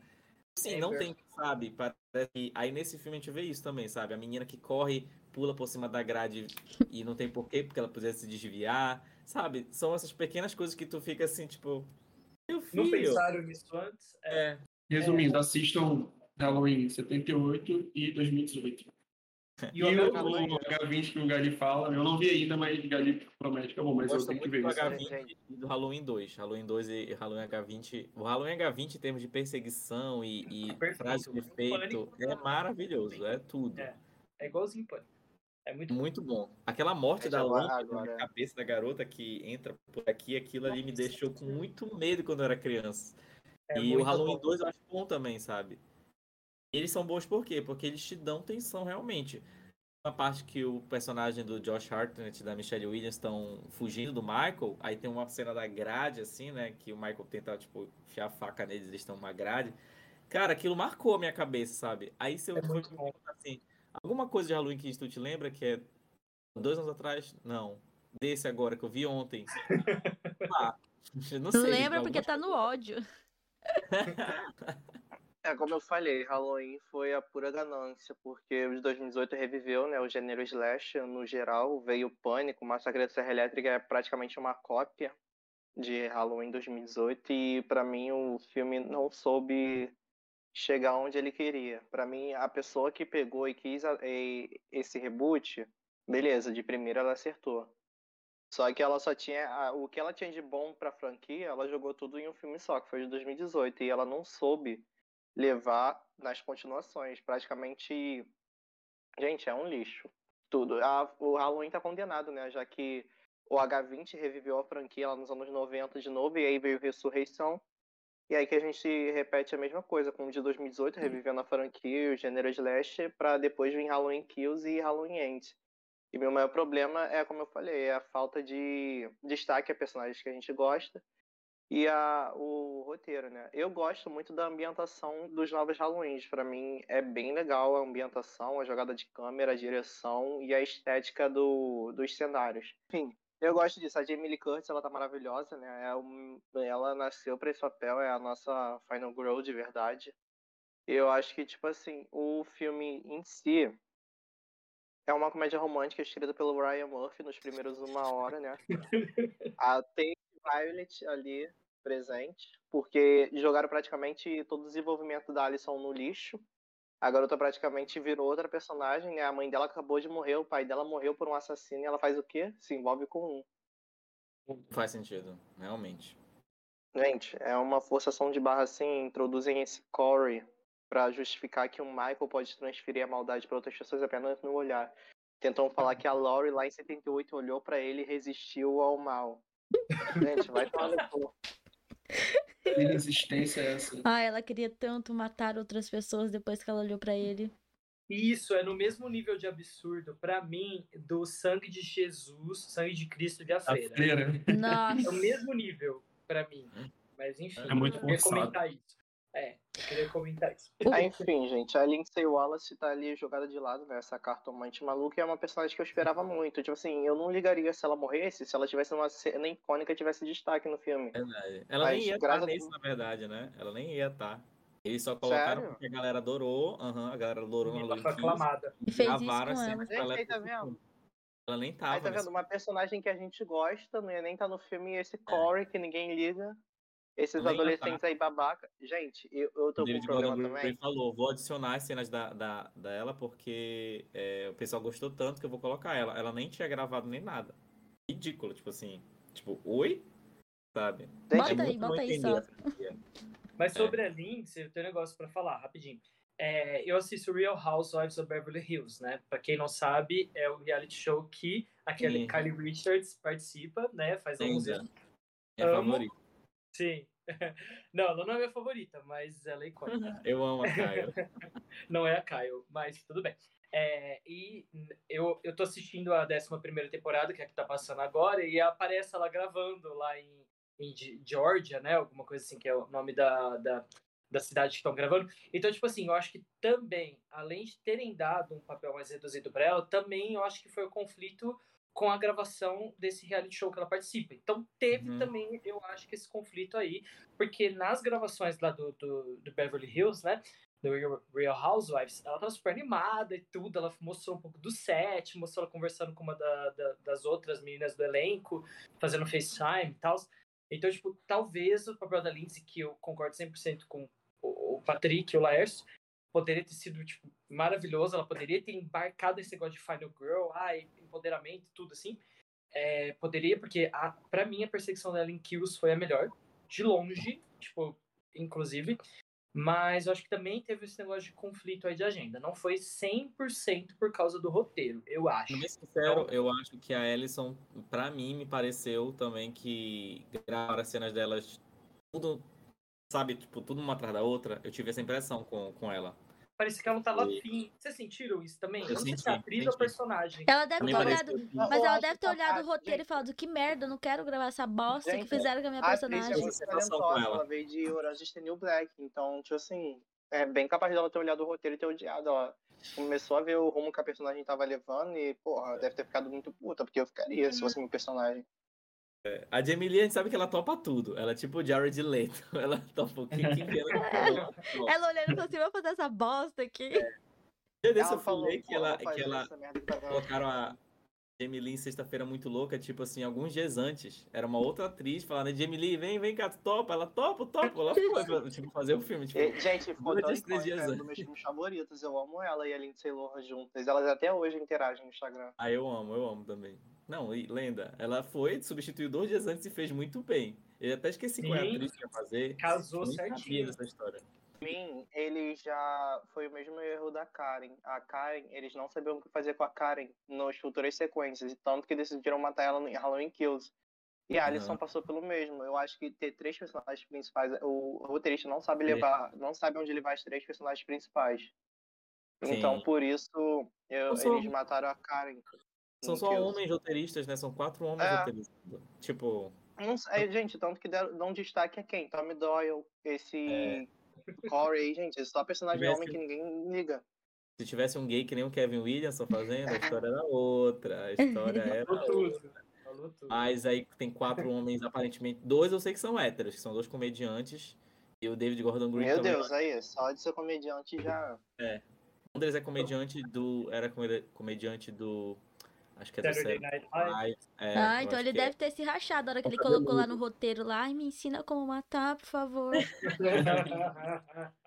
Assim, não tem, sabe? Parece que... Aí nesse filme a gente vê isso também, sabe? A menina que corre, pula por cima da grade e não tem porquê, porque ela podia se desviar, sabe? São essas pequenas coisas que tu fica assim, tipo. Meu filho. Não pensaram nisso antes? É. É, Resumindo, assistam Halloween 78 e 2018. E <laughs> E o o, H20, o H20 que o Gali fala, eu não vi ainda, mas o Gali promete que é bom, mas eu gosto tenho que muito ver do isso. H20 Gente. e do Halloween 2. Halloween 2 e Halloween H20. O Halloween H20 em termos de perseguição e, e de efeito é maravilhoso, é tudo. É. É igualzinho Pânico. É muito Muito bom. Aquela morte Gente, da lâmpada agora- na cabeça da garota que entra por aqui, aquilo ali me deixou com muito medo quando eu era criança. é e o Halloween bom. 2 eu acho bom também, sabe? Eles são bons por quê? Porque eles te dão tensão realmente. Uma parte que o personagem do Josh Hartnett e da Michelle Williams estão fugindo do Michael, aí tem uma cena da grade, assim, né? Que o Michael tenta, tipo, enfiar a faca neles, eles estão numa grade. Cara, aquilo marcou a minha cabeça, sabe? Aí se eu É for assim, alguma coisa de Halloween que tu te lembra que é dois anos atrás? Não. Desse agora que eu vi ontem. <laughs> Ah, não Não sei. lembra porque tá no ódio. <laughs> É, como eu falei, Halloween foi a pura ganância, porque o de 2018 reviveu, né, o gênero slash no geral, veio Pânico, Massacre da Serra Elétrica é praticamente uma cópia de Halloween 2018 e pra mim o filme não soube chegar onde ele queria. Pra mim, a pessoa que pegou e quis esse reboot, beleza, de primeira ela acertou. Só que ela só tinha. O que ela tinha de bom pra franquia, ela jogou tudo em um filme só, que foi de 2018. E ela não soube levar nas continuações. Praticamente. Gente, é um lixo. Tudo. A- o Halloween tá condenado, né? Já que o H20 reviveu a franquia lá nos anos 90 de novo, e aí veio Ressurreição. E aí que a gente repete a mesma coisa, com o de 2018, revivendo a franquia, o gênero slash, pra depois vir Halloween Kills e Halloween Ends. E meu maior problema é, como eu falei, é a falta de destaque a personagens que a gente gosta e a, o roteiro, né? Eu gosto muito da ambientação dos novos Halloweens. Pra mim é bem legal a ambientação, a jogada de câmera, a direção e a estética do, dos cenários. Enfim, eu gosto disso. A Jamie Lee Curtis, ela tá maravilhosa, né? É um, ela nasceu pra esse papel, é a nossa Final Girl de verdade. Eu acho que, tipo assim, o filme em si é uma comédia romântica escrita pelo Ryan Murphy nos primeiros uma hora, né? a <laughs> tem Violet ali presente, porque jogaram praticamente todo o desenvolvimento da Alison no lixo. A garota praticamente virou outra personagem, né? A mãe dela acabou de morrer, o pai dela morreu por um assassino e ela faz o quê? Se envolve com um. Faz sentido, realmente. Gente, é uma forçação de barra assim, introduzem esse Corey pra justificar que o Michael pode transferir a maldade pra outras pessoas apenas no olhar. Tentam falar que a Laurie lá em 78 olhou pra ele e resistiu ao mal. Gente, vai tomar no cu. Que resistência é essa? Ah, ela queria tanto matar outras pessoas depois que ela olhou pra ele. Isso é no mesmo nível de absurdo, pra mim, do sangue de Jesus, sangue de Cristo de a A freira. freira. É o Nossa. mesmo nível pra mim. Mas enfim, É muito eu queria forçado. comentar isso. É, eu queria comentar isso. Ah, enfim, gente, a Lindsay Wallace tá ali jogada de lado, né? Essa cartomante maluca e é uma personagem que eu esperava muito. Tipo assim, eu não ligaria se ela morresse, se ela tivesse uma cena icônica tivesse destaque no filme. Verdade. Ela Mas, nem ia estar graças a nesse, na verdade, né? Ela nem ia estar. Eles só colocaram Sério? porque a galera adorou. Aham, a galera adorou Ela Halloween foi aclamada. E Gravaram as ela. cenas Gente, aí tá vendo? Ela nem Aí tava. tá nesse vendo? Uma personagem que a gente gosta, não ia nem estar no filme, e esse Corey que ninguém liga. Esses Nem adolescentes aí babaca. Gente, eu, eu tô O com um David problema Gordon também. falou, vou adicionar as cenas da, da, dela porque é, o pessoal gostou tanto que eu vou colocar ela. Ela nem tinha gravado nem nada. Ridículo, tipo assim. Tipo, oi? Sabe? Bota Gente, aí, bota aí entender só. Mas sobre a Lindsay, eu tenho um negócio pra falar, rapidinho. É, eu assisto Real Housewives of Beverly Hills, né? Pra quem não sabe, é o reality show que a Kelly, Sim. Kylie Richards participa, né? Faz alguns anos. Minha Amo. Sim. <laughs> Não, ela não é minha favorita, mas ela é icônica. <laughs> Eu amo a Caio. <laughs> não é a Kyle, mas tudo bem. É, e eu, eu tô assistindo a 11 temporada, que é a que tá passando agora, e aparece ela gravando lá em, em Ge- Georgia, né? Alguma coisa assim, que é o nome da, da, da cidade que estão gravando. Então, tipo assim, eu acho que também, além de terem dado um papel mais reduzido para ela, também eu acho que foi o conflito com a gravação desse reality show que ela participa. Então, teve Uhum. também, eu acho que esse conflito aí, porque nas gravações lá do, do, do Beverly Hills, né? do Real, Housewives, ela tava super animada e tudo, ela mostrou um pouco do set, mostrou ela conversando com uma da- da- das outras meninas do elenco, fazendo FaceTime e tal. Então, tipo, talvez o papel da Lindsay, que eu concordo 100% com o, o Patrick e o Laércio, poderia ter sido, tipo, maravilhoso, ela poderia ter embarcado esse negócio de Final Girl, ai, empoderamento tudo assim. É, poderia, porque a, pra mim a perseguição dela em Kills foi a melhor, de longe, tipo, inclusive. Mas eu acho que também teve esse negócio de conflito aí de agenda. Não foi 100% por causa do roteiro, eu acho. Bem sincero, eu acho que a Ellison, pra mim, me pareceu também que gravar as cenas delas tudo, sabe, tipo, tudo uma atrás da outra. Eu tive essa impressão com, com ela. Parecia que ela não tava E- afim. Vocês sentiram isso também? Eu não sei se senti, é a atriz ou senti. o personagem. Ela deve ter olhado. que. Mas Eu ela deve que ter a- olhado o roteiro e falado que merda, eu não quero gravar essa bosta que Gente, fizeram com a minha A atriz é personagem. muito talentosa, ela. ela veio de Orange is the New Black, então, tipo assim, é bem capaz dela ter olhado o roteiro e ter odiado. Ela começou a ver o rumo que a personagem tava levando e, porra, deve ter ficado muito puta, porque eu ficaria se fosse meu personagem. A Jamie Lee, a gente sabe que ela topa tudo. Ela é tipo o Jared Leto. <laughs> Ela topa o que que que ela <laughs> Ela olhando e falou assim: vou fazer essa bosta aqui. Dia desse Ela eu falou, falei que "Pô, ela, que ela tá colocaram a Jamie Lee em Sexta-feira Muito Louca, tipo assim, alguns dias antes. Era uma outra atriz falando, Jamie Lee, vem, vem cá, tu topa. Ela topa, topa. Ela foi, pra, tipo, fazer o filme. Tipo, E, Gente, ficou Dois, tão três dias é um antes. dos meus filmes favoritos. Eu amo ela e a Lindsay Lohan juntas. Elas até hoje interagem no Instagram. Ah, eu amo, eu amo também. Não, e lenda, ela foi, substituiu dois dias antes e fez muito bem. Eu até esqueci qual é a Sim. atriz que ia fazer. Casou Eu certinho. dessa história. Pra mim, ele já foi o mesmo erro da Karen. A Karen, eles não sabiam o que fazer com a Karen nas futuras sequências, tanto que decidiram matar ela em Halloween Kills. E a Alison Aham. passou pelo mesmo. Eu acho que ter três personagens principais, o roteirista não sabe É. levar, não sabe onde levar as três personagens principais. Então, Sim. por isso, eu- Não sou- eles mataram a Karen. São só homens roteiristas, né? São quatro homens É. roteiristas. Tipo, Não sei, gente, tanto que deram, dão destaque a quem? Tommy Doyle, esse É. Corey, gente, só personagem Tivesse- homem que ninguém liga. se tivesse um gay que nem o Kevin Williamson fazendo, a história era outra. A história <laughs> era Falou tudo. Falou tudo. Mas aí tem quatro homens, aparentemente. Dois eu sei que são héteros, que são dois comediantes. E o David Gordon Green Meu também. Deus, aí, só de ser comediante já. Um deles é comediante do. Era come- comediante do. Acho que é do Saturday Saturday Night Live. É, ah, então ele que é. deve ter se rachado na hora que ele colocou lá no roteiro lá. Ai, me ensina como matar, por favor. <laughs>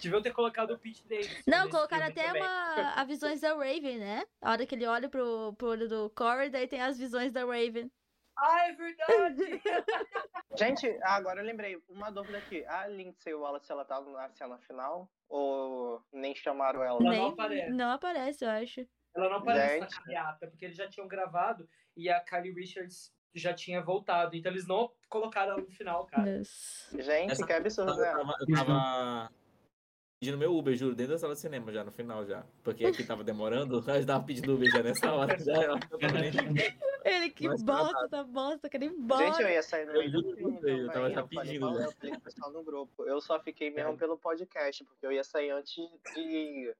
Deviam ter colocado o Pete Davidson. Não, colocaram até também. uma, a visões da Raven, né? A hora que ele olha pro, pro olho do Corey, daí tem as visões da Raven. Ah, é verdade! <laughs> Gente, agora eu lembrei, uma dúvida aqui. A Lindsay Wallace, ela tava na cena final? Ou nem chamaram ela? Ela Nem, não aparece. não aparece, eu acho. Ela não aparece Gente. na carreata, porque eles já tinham gravado e a Kylie Richards já tinha voltado. Então eles não colocaram ela no final, cara. Nossa. Gente, Essa- que absurdo, Eu né? tava, eu tava pedindo meu Uber, juro, dentro da sala de cinema já, no final já. Porque aqui tava demorando, <laughs> eu tava pedindo Uber já nessa hora. Já, eu não tava nem- <laughs> Ele, que Mas bosta da bosta, quero ir embora. Gente, eu ia sair no Eu meio do filme por Deus, eu tava já falei pedindo com- já. Eu falei com o pessoal no grupo. Eu só fiquei mesmo É. pelo podcast, porque eu ia sair antes de...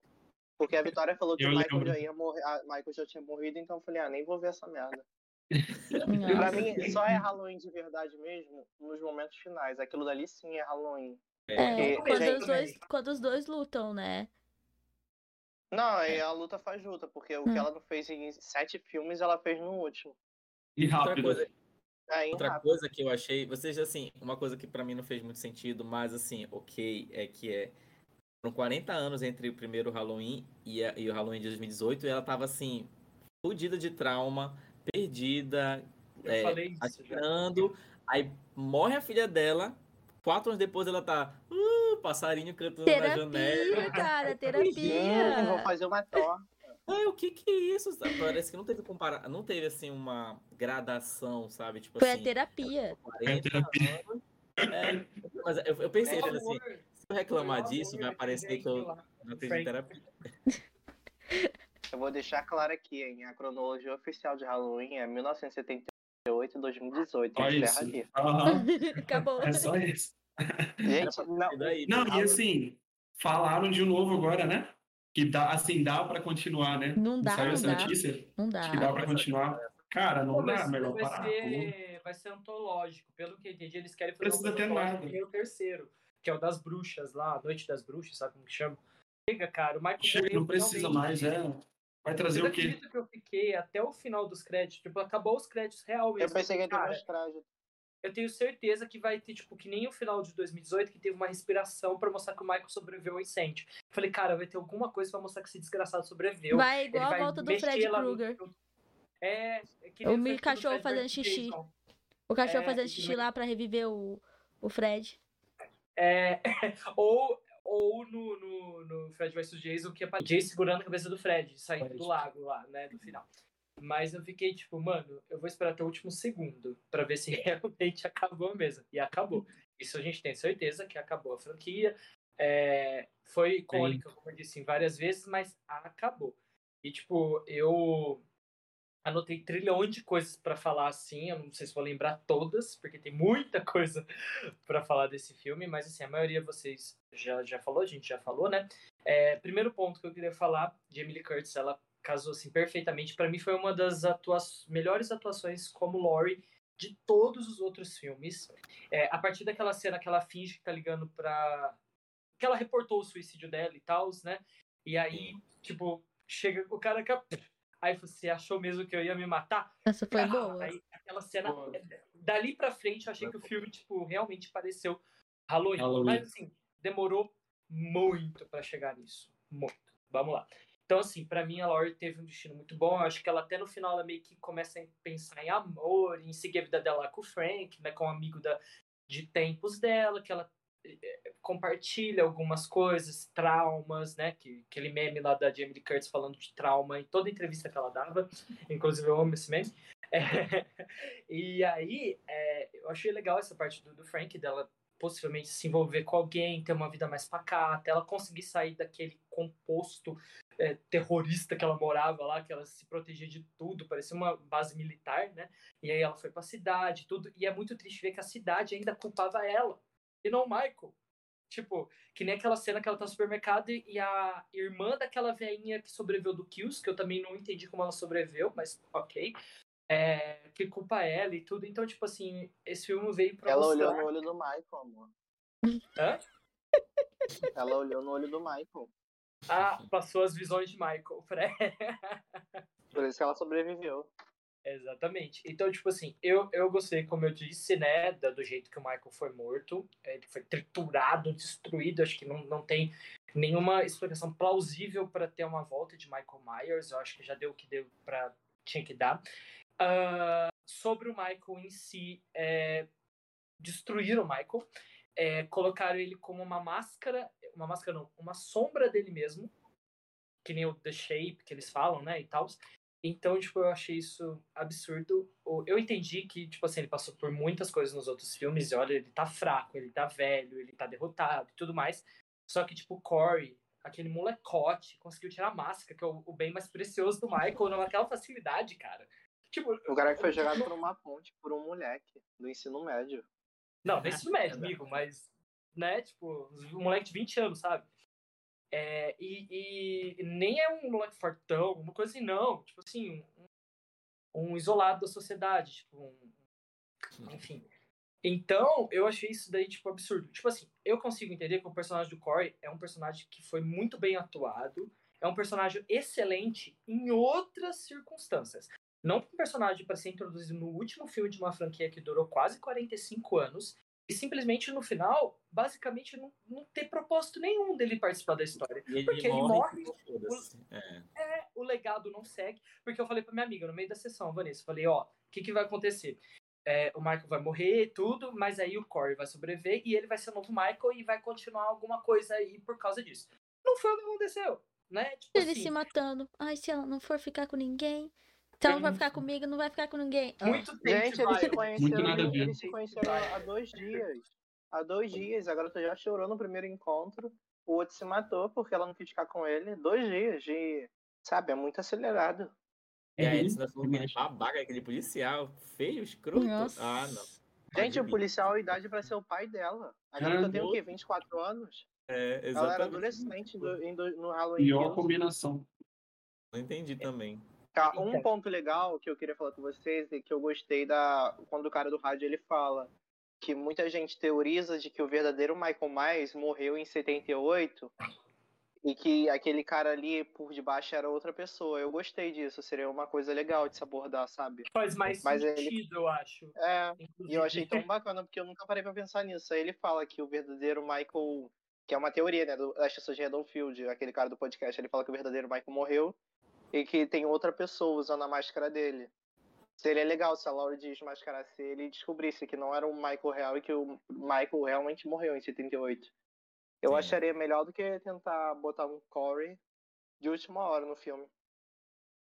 Porque a Vitória falou que Eu o Michael lembro. já ia morrer, a Michael já tinha morrido, então eu falei, ah, nem vou ver essa merda. Pra mim, só é Halloween de verdade mesmo nos momentos finais. Aquilo dali sim é Halloween. É, Porque, quando, gente- os dois, quando os dois lutam, né? Não, aí a luta faz luta, porque o Hum. que ela não fez em sete filmes, ela fez no último. E Outra rápido. coisa, Aí, outra rápido. coisa que eu achei, vocês assim, uma coisa que pra mim não fez muito sentido, mas assim, ok, é que é foram 40 anos entre o primeiro Halloween e, a- e o Halloween de 2018, e ela tava assim, fodida de trauma, perdida, Eu é, falei isso já. atirando, aí morre a filha dela, quatro anos depois ela tá, uh, passarinho cantando na janela. <laughs> Terapia, cara, Hum, vou terapia. fazer uma torta. Ai, o que que é isso? Parece que não teve compara... não teve assim uma gradação, sabe? Tipo Foi a assim, terapia. 40 terapia. anos. É, mas eu, eu pensei, falei assim, eu reclamar disso, vai parecer que eu não Frank. terapia. Eu vou deixar claro aqui, hein? A cronologia oficial de Halloween é 1978 e 2018. Só Encerra isso. Aham, <laughs> Acabou. É só isso. Gente, não. E daí, Não, e assim, falaram de novo agora, né? Que dá, assim, dá pra continuar, né? Não dá, Saiu não essa dá. notícia Não que dá. dá pra continuar. Cara, não Pô, dá, melhor vai parar. ser, vai ser antológico. Pelo que eu entendi, eles querem fazer Precisa um ter nada. o terceiro, que é o das bruxas lá, a Noite das Bruxas, sabe como que chama? Chega, cara, o Michael Chega, não precisa mais, é. Vai trazer o quê? que eu fiquei até o final dos créditos? Tipo, acabou os créditos real mesmo. Eu pensei que ia ter mais traje. eu tenho certeza que vai ter, tipo, que nem o final de 2018, que teve uma respiração pra mostrar que o Michael sobreviveu ao incêndio. Falei, cara, vai ter alguma coisa pra mostrar que esse desgraçado sobreviveu. Vai Ele igual a vai volta do Fred lá no- Krueger. É, é que O cachorro fazendo xixi. O cachorro É, fazendo xixi lá pra reviver o, o Fred. É, <laughs> ou ou no, no, no Fred vs Jason, que é Jay segurando a cabeça do Fred, saindo do lago lá, né, no final. Mas eu fiquei tipo, mano, eu vou esperar até o último segundo pra ver se <laughs> realmente acabou mesmo. E acabou. Isso a gente tem certeza que acabou a franquia. É, foi icônica, como eu disse, várias vezes, mas acabou. E, tipo, eu anotei trilhões de coisas pra falar assim. Eu não sei se vou lembrar todas, porque tem muita <laughs> coisa pra falar desse filme, mas assim, a maioria de vocês já, já falou, a gente já falou, né? É, primeiro ponto que eu queria falar, Jamie Lee Curtis, ela casou assim perfeitamente. Pra mim foi uma das atua melhores atuações como Laurie de todos os outros filmes. É, a partir daquela cena que ela finge que tá ligando pra. que ela reportou o suicídio dela e tal, né? E aí, tipo, chega o cara que. Aí você achou mesmo que eu ia me matar? Essa foi Ah, boa. Aí, aquela cena. Boa. Dali pra frente, eu achei que o filme, tipo, realmente pareceu Halloween. Halloween. Mas, assim, demorou muito pra chegar nisso. Muito. Vamos lá. Então, assim, pra mim, a Laurie teve um destino muito bom. Eu acho que ela até no final, ela meio que começa a pensar em amor, em seguir a vida dela com o Frank, né? Com um amigo da, de tempos dela, que ela eh, compartilha algumas coisas, traumas, né? Que, aquele meme lá da Jamie Lee Curtis falando de trauma em toda entrevista que ela dava. <laughs> Inclusive, eu amo esse meme. É, <laughs> e aí, é, eu achei legal essa parte do, do Frank, dela possivelmente se envolver com alguém, ter uma vida mais pacata, ela conseguir sair daquele composto é, terrorista que ela morava lá, que ela se protegia de tudo, parecia uma base militar, né? E aí ela foi pra cidade, tudo, e é muito triste ver que a cidade ainda culpava ela, e não o Michael. Tipo, que nem aquela cena que ela tá no supermercado e a irmã daquela veinha que sobreviveu do Kills, que eu também não entendi como ela sobreviveu, mas ok. É, que culpa ela e tudo. Então, tipo assim, esse filme veio pra Ela mostrar... olhou no olho do Michael, amor. Hã? Ela olhou no olho do Michael. Ah, passou as visões de Michael. <laughs> pra- Por isso que ela sobreviveu. Exatamente. Então, tipo assim, eu, eu gostei, como eu disse, né, do jeito que o Michael foi morto. É, Ele foi triturado, destruído. Acho que não, não tem nenhuma explicação plausível para ter uma volta de Michael Myers. Eu acho que já deu o que deu para tinha que dar. Uh, sobre o Michael em si, é, destruíram o Michael, é, colocaram ele como uma máscara, uma máscara não, uma sombra dele mesmo, que nem o The Shape que eles falam, né, e tal. Então, tipo, eu achei isso absurdo. Eu entendi que, tipo assim, ele passou por muitas coisas nos outros filmes, e olha, ele tá fraco, ele tá velho, ele tá derrotado e tudo mais. Só que, tipo, o Corey, aquele molecote, conseguiu tirar a máscara, que é o, bem mais precioso do Michael, naquela facilidade, cara. Tipo, o cara que foi jogado por uma ponte, por um moleque do ensino médio. Não, do ensino médio, <laughs> amigo, mas, né, tipo, um moleque de 20 anos, sabe? É, e, e, nem é um moleque fortão, uma coisa assim, não. Tipo assim, um, um isolado da sociedade, tipo, um, enfim. Então, eu achei isso daí, tipo, absurdo. Tipo assim, eu consigo entender que o personagem do Corey é um personagem que foi muito bem atuado, é um personagem excelente em outras circunstâncias. Não um personagem para ser introduzido no último filme de uma franquia que durou quase 45 anos e simplesmente no final, basicamente, não, não ter propósito nenhum dele participar da história. Ele porque ele morre. O, é. é. o legado não segue. Porque eu falei pra minha amiga no meio da sessão, Vanessa, falei, ó, o que, que vai acontecer? É, o Michael vai morrer tudo, mas aí o Corey vai sobreviver e ele vai ser o novo Michael e vai continuar alguma coisa aí por causa disso. Não foi o que aconteceu, né? Tipo ele assim, se matando. Ai, se ela não for ficar com ninguém, então não vai ficar comigo, não vai ficar com ninguém. Muito tempo. Gente, eles se conheceram, eles se conheceram há dois dias. Há dois dias. A garota já chorou no primeiro encontro. O outro se matou porque ela não quis ficar com ele. Dois dias de. Sabe, é muito acelerado. É, aí ele se aquele babaca, aquele policial feio, escroto. Nossa. Ah, não. Gente, o policial a idade pra ser o pai dela. A garota tem o quê? 24 anos? É, exatamente. Ela era adolescente do, no Halloween. Pior combinação. Não entendi também. Tá, um então. ponto legal que eu queria falar com vocês é que eu gostei da quando o cara do rádio ele fala que muita gente teoriza de que o verdadeiro Michael Myers morreu em 78 e que aquele cara ali por debaixo era outra pessoa. Eu gostei disso, seria uma coisa legal de se abordar, sabe? Faz mais Mas sentido, ele... eu acho. É, Inclusive. e eu achei tão bacana porque eu nunca parei pra pensar nisso. Aí ele fala que o verdadeiro Michael, que é uma teoria, né, das pessoas de Redonfield, aquele cara do podcast, ele fala que o verdadeiro Michael morreu e que tem outra pessoa usando a máscara dele. Seria legal se a Laura desmascarasse ele e descobrisse que não era o Michael real e que o Michael realmente morreu em 78. Eu Sim. acharia melhor do que tentar botar um Corey de última hora no filme.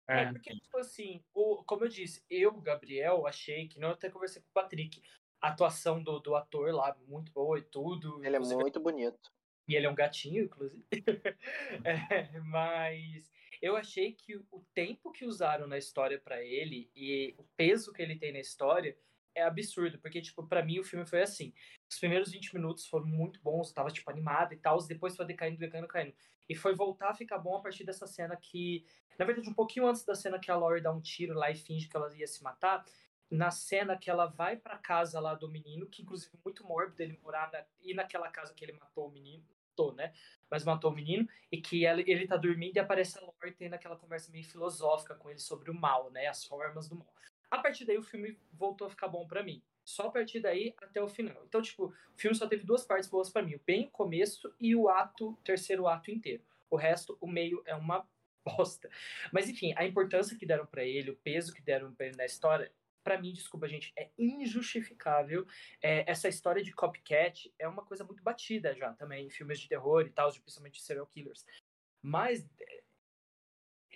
É, é porque, tipo assim, o, como eu disse, eu, Gabriel, achei que não até conversei com o Patrick. A atuação do, do ator lá, muito boa e tudo. Ele é muito bonito. E ele é um gatinho, inclusive. <laughs> é, mas eu achei que o tempo que usaram na história para ele e o peso que ele tem na história é absurdo, porque, tipo, para mim o filme foi assim. Os primeiros 20 minutos foram muito bons, tava, tipo, animado e tal, depois foi decaindo, decaindo, caindo. E foi voltar a ficar bom a partir dessa cena que, na verdade, um pouquinho antes da cena que a Laurie dá um tiro lá e finge que ela ia se matar, na cena que ela vai pra casa lá do menino, que inclusive muito mórbido ele morar na, e naquela casa que ele matou o menino, matou, né? Mas matou o menino, e que ela, ele tá dormindo e aparece a Lori tendo aquela conversa meio filosófica com ele sobre o mal, né? As formas do mal. A partir daí o filme voltou a ficar bom para mim. Só a partir daí até o final. Então, tipo, o filme só teve duas partes boas para mim. Bem o começo e o ato, terceiro ato inteiro. O resto, o meio é uma <laughs> bosta. Mas enfim, a importância que deram para ele, o peso que deram para ele na história, para mim, desculpa, gente, é injustificável. É, essa história de copycat é uma coisa muito batida já também em filmes de terror e tal, principalmente de serial killers. Mas é,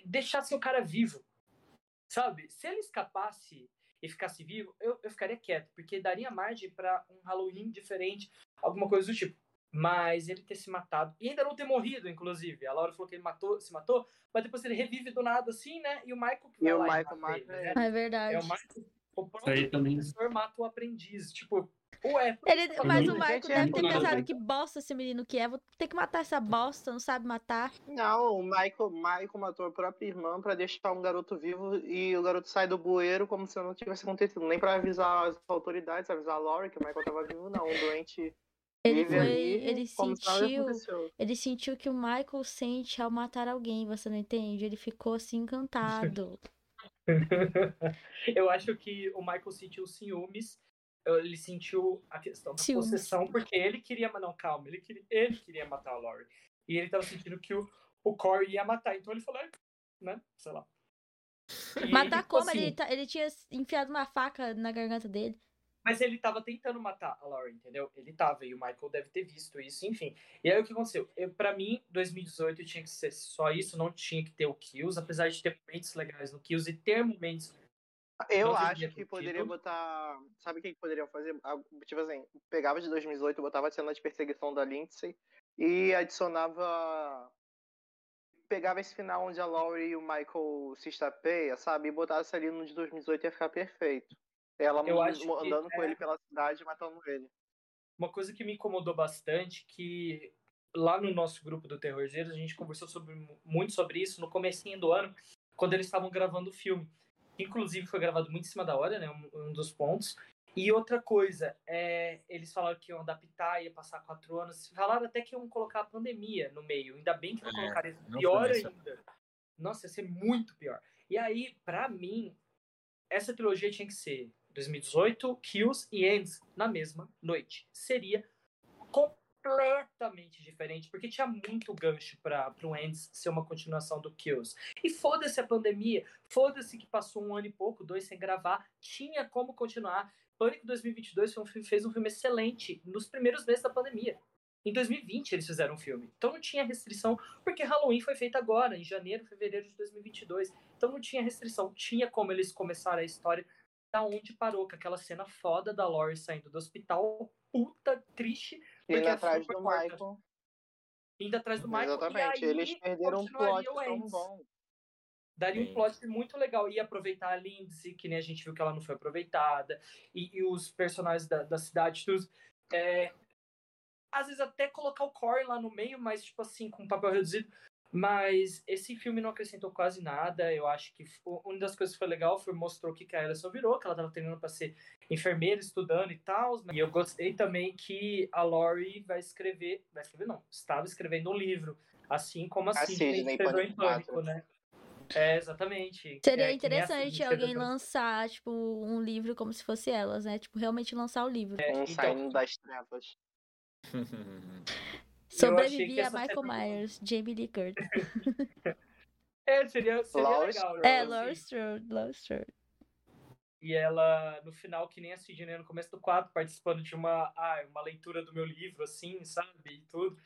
deixar seu cara vivo, sabe? Se ele escapasse e ficasse vivo, eu, eu ficaria quieto, porque daria margem para um Halloween diferente, alguma coisa do tipo. Mas ele ter se matado, e ainda não ter morrido, inclusive. A Laura falou que ele matou, se matou, mas depois ele revive do nada assim, né? E o Michael que vai e o Michael mata ele, né? É verdade. É o Michael o próprio também. professor mata o aprendiz. Tipo, ué. Ele, mas o Michael deve ter pensado que bosta esse menino que é. Vou ter que matar essa bosta, não sabe matar. Não, o Michael, Michael matou a própria irmã pra deixar um garoto vivo e o garoto sai do bueiro como se não tivesse acontecido. Nem pra avisar as autoridades, avisar a Laurie que o Michael tava vivo, não. Um doente. Ele foi. ele sentiu. Ele sentiu que o Michael sente ao matar alguém, você não entende? Ele ficou assim encantado. <laughs> <laughs> eu acho que o Michael sentiu ciúmes. Ele sentiu a questão da ciúmes. possessão, porque ele queria. Não, calma, ele queria, ele queria matar a Laurie. E ele tava sentindo que o, o Corey ia matar. Então ele falou, né? Sei lá. E, Matar tipo como? assim, Ele, tá- ele tinha enfiado uma faca na garganta dele. Mas ele tava tentando matar a Laurie, entendeu? Ele tava, e o Michael deve ter visto isso, enfim. E aí o que aconteceu? Eu, pra mim, 2018 tinha que ser só isso, não tinha que ter o Kills, apesar de ter momentos legais no Kills e ter momentos. Eu Não acho que poderia botar. Sabe o que poderiam fazer? Tipo assim, pegava de 2018, botava a cena de perseguição da Lindsay e adicionava. Pegava esse final onde a Laurie e o Michael se estapeiam, sabe? E botasse ali no de 2018 ia ficar perfeito. Ela Eu mo- acho mo- que andando com é- ele pela cidade e matando ele. Uma coisa que me incomodou bastante, que lá no nosso grupo do Terrorzeiros, a gente conversou sobre, muito sobre isso no comecinho do ano, quando eles estavam gravando o filme. Inclusive foi gravado muito em cima da hora, né? Um, um dos pontos. E outra coisa, é, eles falaram que iam adaptar, ia passar quatro anos. Falaram até que iam colocar a pandemia no meio. Ainda bem que não É, colocaram isso. Pior ainda. Nossa, ia ser muito pior. E aí, pra mim, essa trilogia tinha que ser 2018, Kills e Ends na mesma noite. Seria completamente diferente, porque tinha muito gancho para o Ends ser uma continuação do Kills. E foda-se a pandemia, foda-se que passou um ano e pouco, dois sem gravar, tinha como continuar. Pânico 2022 foi um filme- fez um filme excelente nos primeiros meses da pandemia. Em 2020 eles fizeram um filme. Então não tinha restrição, porque Halloween foi feito agora, em janeiro, fevereiro de 2022. Então não tinha restrição. Tinha como eles começarem a história da onde parou, com aquela cena foda da Laurie saindo do hospital, puta, triste, E Porque indo é atrás super do forte. Michael. indo atrás do Michael. Exatamente. E aí, Eles perderam um continuaria plot o tão bom. Daria um plot muito legal. E aproveitar a Lindsay, que nem a gente viu que ela não foi aproveitada. E, e os personagens da, da cidade, tudo. É, às vezes até colocar o Corey lá no meio, mas tipo assim, com um papel reduzido. Mas esse filme não acrescentou quase nada. Eu acho que uma das coisas que foi legal foi mostrou o que a Alison virou, que ela tava treinando para ser enfermeira, estudando e tal. E eu gostei também que a Laurie vai escrever, vai escrever não, estava escrevendo um livro, assim como a, A Sidney Sidney, escreveu em Pânico né? É, exatamente. Seria É, interessante alguém lançar, tipo, um livro como se fosse elas, né? Tipo, realmente lançar o livro. Um então- saindo das trevas. <laughs> Sobrevivi que a essa Michael Myers, Jamie Lee Curtis. <laughs> É, seria, seria legal. Strode. É, Laurie. Strode, Laurie Strode. E ela, no final, que nem a Sidney no começo do quadro, participando de uma, ah, uma leitura do meu livro, assim, sabe? E tudo.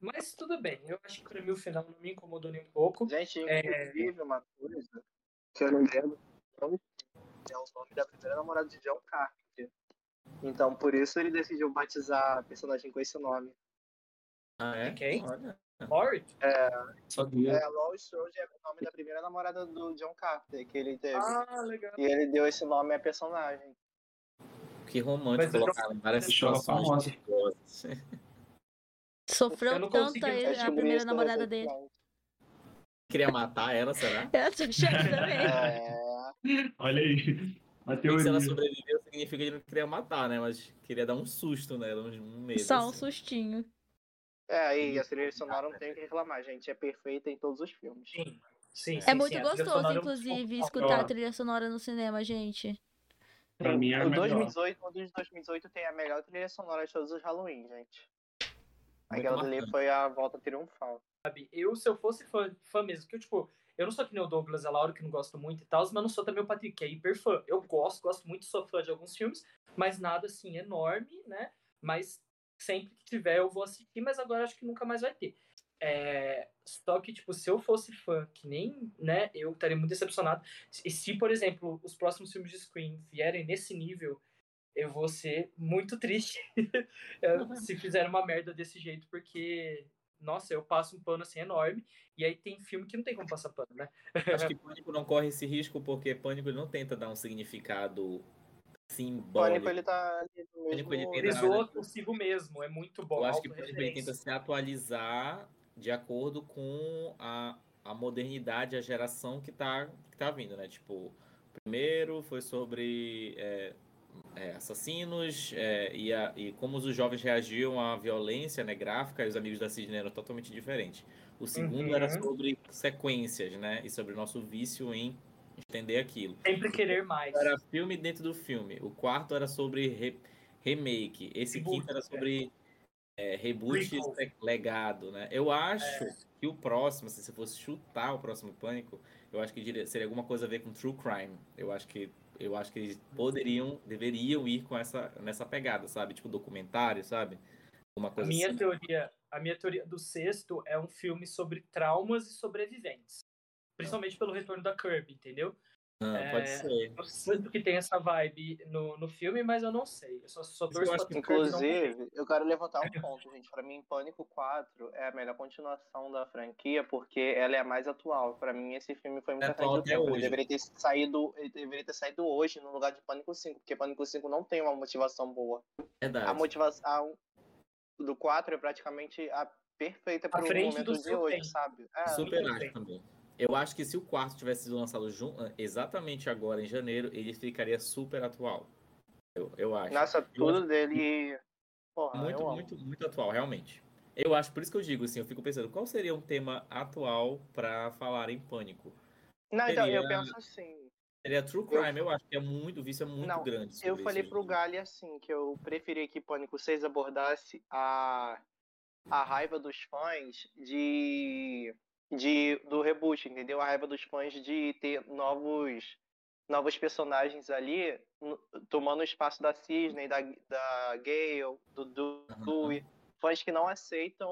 Mas tudo bem, eu acho que pra mim o final não me incomodou nem um pouco. Gente, É. inclusive, uma coisa que eu não lembro é o nome da primeira namorada de John Carpenter. Então, por isso ele decidiu batizar a personagem com esse nome. Ah, é? Quem? Olha. Laurie? Sabia. É, Laurie Strode é o nome da primeira namorada do John Carpenter que ele teve. Ah, legal. E ele deu esse nome à personagem. Que romântico Mas <laughs> eu já- colocar em várias ela situações perigosas. Sofreu tanto a, primeira namorada dele. Queria matar ela, será? Eu tô achando também. É, Olha aí. Porque se ela sobreviveu, significa que ele não queria matar, né? Mas queria dar um susto nela, um um medo. Só um assim. sustinho. É, e a trilha sonora não tem o que reclamar, gente. É perfeita em todos os filmes. Sim, sim, É sim, muito sim, gostoso, é um inclusive, ponto escutar a trilha sonora no cinema, gente. Pra mim é o melhor. 2018, o de 2018 tem a melhor trilha sonora de todos os Halloween, gente. Aquela dali marcante. foi a volta triunfal. sabe? Eu, se eu fosse fã, fã mesmo, que eu, tipo, eu não sou que nem o Douglas e a Laura, que não gosto muito e tal, mas não sou também o Patrick, que é hiper fã. Eu gosto, gosto muito, sou fã de alguns filmes, mas nada assim enorme, né? Mas sempre que tiver eu vou assistir, mas agora acho que nunca mais vai ter. É, só que, tipo, se eu fosse fã, que nem, né, eu estaria muito decepcionado. E se, por exemplo, os próximos filmes de Scream vierem nesse nível, eu vou ser muito triste <laughs> se fizer uma merda desse jeito, porque, nossa, eu passo um pano assim enorme, e aí tem filme que não tem como passar pano, né? Acho que Pânico não corre esse risco porque Pânico não tenta dar um significado O simbólico. Pânico, ele tá ali no Pânico, mesmo... ele Ele zoa consigo mesmo, é muito bom. Eu acho que Pânico ele tenta se atualizar de acordo com a, a modernidade, a geração que tá, que tá vindo, né? Tipo, o primeiro foi sobre é, é, assassinos é, e, a- e como os jovens reagiam à violência né, gráfica e os amigos da Sidney eram totalmente diferentes. O segundo Uhum. era sobre sequências, né? E sobre o nosso vício em entender aquilo. Sempre querer mais. Era filme dentro do filme. O quarto era sobre re- remake. Esse Reboot, quinto era é. sobre é, reboot e legado, né? Eu acho É. que o próximo, se você fosse chutar o próximo Pânico, Eu acho que seria alguma coisa a ver com true crime. Eu acho que eu acho que eles poderiam, deveriam ir com essa nessa pegada, sabe? Tipo documentário, sabe? Uma coisa a minha assim. teoria, a minha teoria do sexto é um filme sobre traumas e sobreviventes. Principalmente pelo retorno da Kirby, entendeu? Ah, é, pode ser. Eu sinto que tem essa vibe no, no filme, mas eu não sei. Eu só, só torço eu pra Inclusive, eu quero levantar um <laughs> ponto, gente. Pra mim, Pânico 4 é a melhor continuação da franquia, porque ela é a mais atual. Pra mim, esse filme foi muito é atual até hoje. Ele deveria ter saído, ele deveria ter saído hoje no lugar de Pânico 5, porque Pânico 5 não tem uma motivação boa. Verdade. A motivação do 4 é praticamente a perfeita para o momento de hoje, tempo. sabe? É, Super também. Eu acho que se o quarto tivesse sido lançado junto, exatamente agora, em janeiro, ele ficaria super atual. Eu, eu acho. Nossa, tudo acho... dele. Porra, muito, muito, muito atual, realmente. Eu acho, por isso que eu digo assim, eu fico pensando, qual seria um tema atual para falar em pânico? Não, seria... então, eu penso assim. Seria True Crime, eu, eu acho que é muito, o vício é muito não, grande. Eu falei isso. pro Gali assim, que eu preferia que Pânico 6 abordasse a, a raiva dos fãs de de, do reboot, entendeu? A raiva dos fãs de ter novos novos personagens ali tomando o espaço da Cisne, da, da Gale, do Dewey. Uhum. Fãs que não aceitam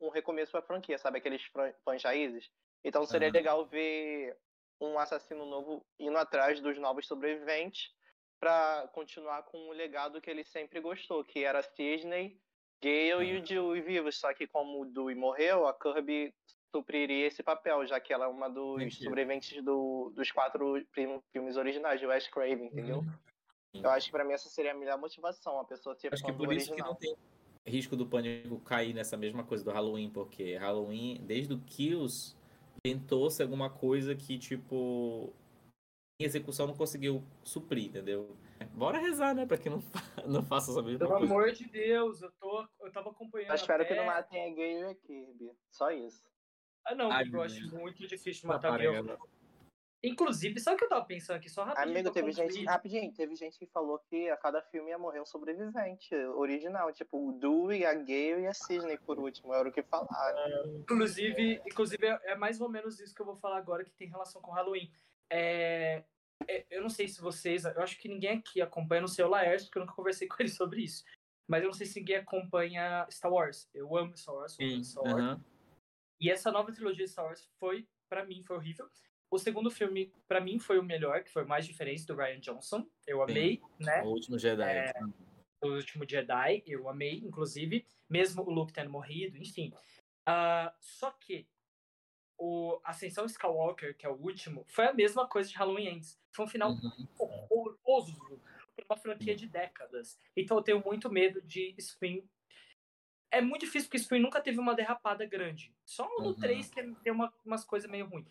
um recomeço pra franquia, sabe? Aqueles fãs raízes. Então seria uhum. legal ver um assassino novo indo atrás dos novos sobreviventes para continuar com o legado que ele sempre gostou, que era Cisne, Gale uhum. e o Dewey vivos. Só que como o Dewey morreu, a Kirby supriria esse papel, já que ela é uma dos Entendi. sobreviventes do, dos quatro filmes originais de Wes Craven, entendeu? Uhum. Eu acho que pra mim essa seria a melhor motivação, a pessoa ser acho fã que por isso original. que não tem risco do pânico cair nessa mesma coisa do Halloween, porque Halloween, desde o Kills, tentou-se alguma coisa que, tipo, em execução não conseguiu suprir, entendeu? Bora rezar, né? Pra que não, <laughs> não faça essa mesma Pelo coisa. amor de Deus, eu, tô, eu tava acompanhando. Eu espero até... que não matem a Gay e a Kirby. Só isso. Ah, não, Ai, eu acho muito difícil de matar alguém. Inclusive, sabe o que eu tava pensando aqui? Só rapidinho. Amigo, teve gente, rapidinho, teve gente que falou que a cada filme ia morrer um sobrevivente original. Tipo, o Dewey, a Gale e a Sidney, por último. Era o que falaram. É, inclusive, inclusive, é mais ou menos isso que eu vou falar agora que tem relação com Halloween. É, é, eu não sei se vocês. Eu acho que ninguém aqui acompanha, no seu Laércio, porque eu nunca conversei <laughs> com ele sobre isso. Mas eu não sei se ninguém acompanha Star Wars. Eu amo Star Wars, eu amo Star Wars. E essa nova trilogia de Star Wars foi, para mim, foi horrível. O segundo filme, para mim, foi o melhor, que foi o mais diferente do Ryan Johnson. Eu amei, Sim. né? O Último Jedi. É, o Último Jedi, eu amei, inclusive. Mesmo o Luke tendo morrido, enfim. Uh, só que o Ascensão Skywalker, que é o último, foi a mesma coisa de Halloween Ends. Foi um final uhum. horroroso para uma franquia de décadas. Então eu tenho muito medo de Scream é muito difícil, porque Spring nunca teve uma derrapada grande. Só no uhum. 3 tem, tem uma, umas coisas meio ruins.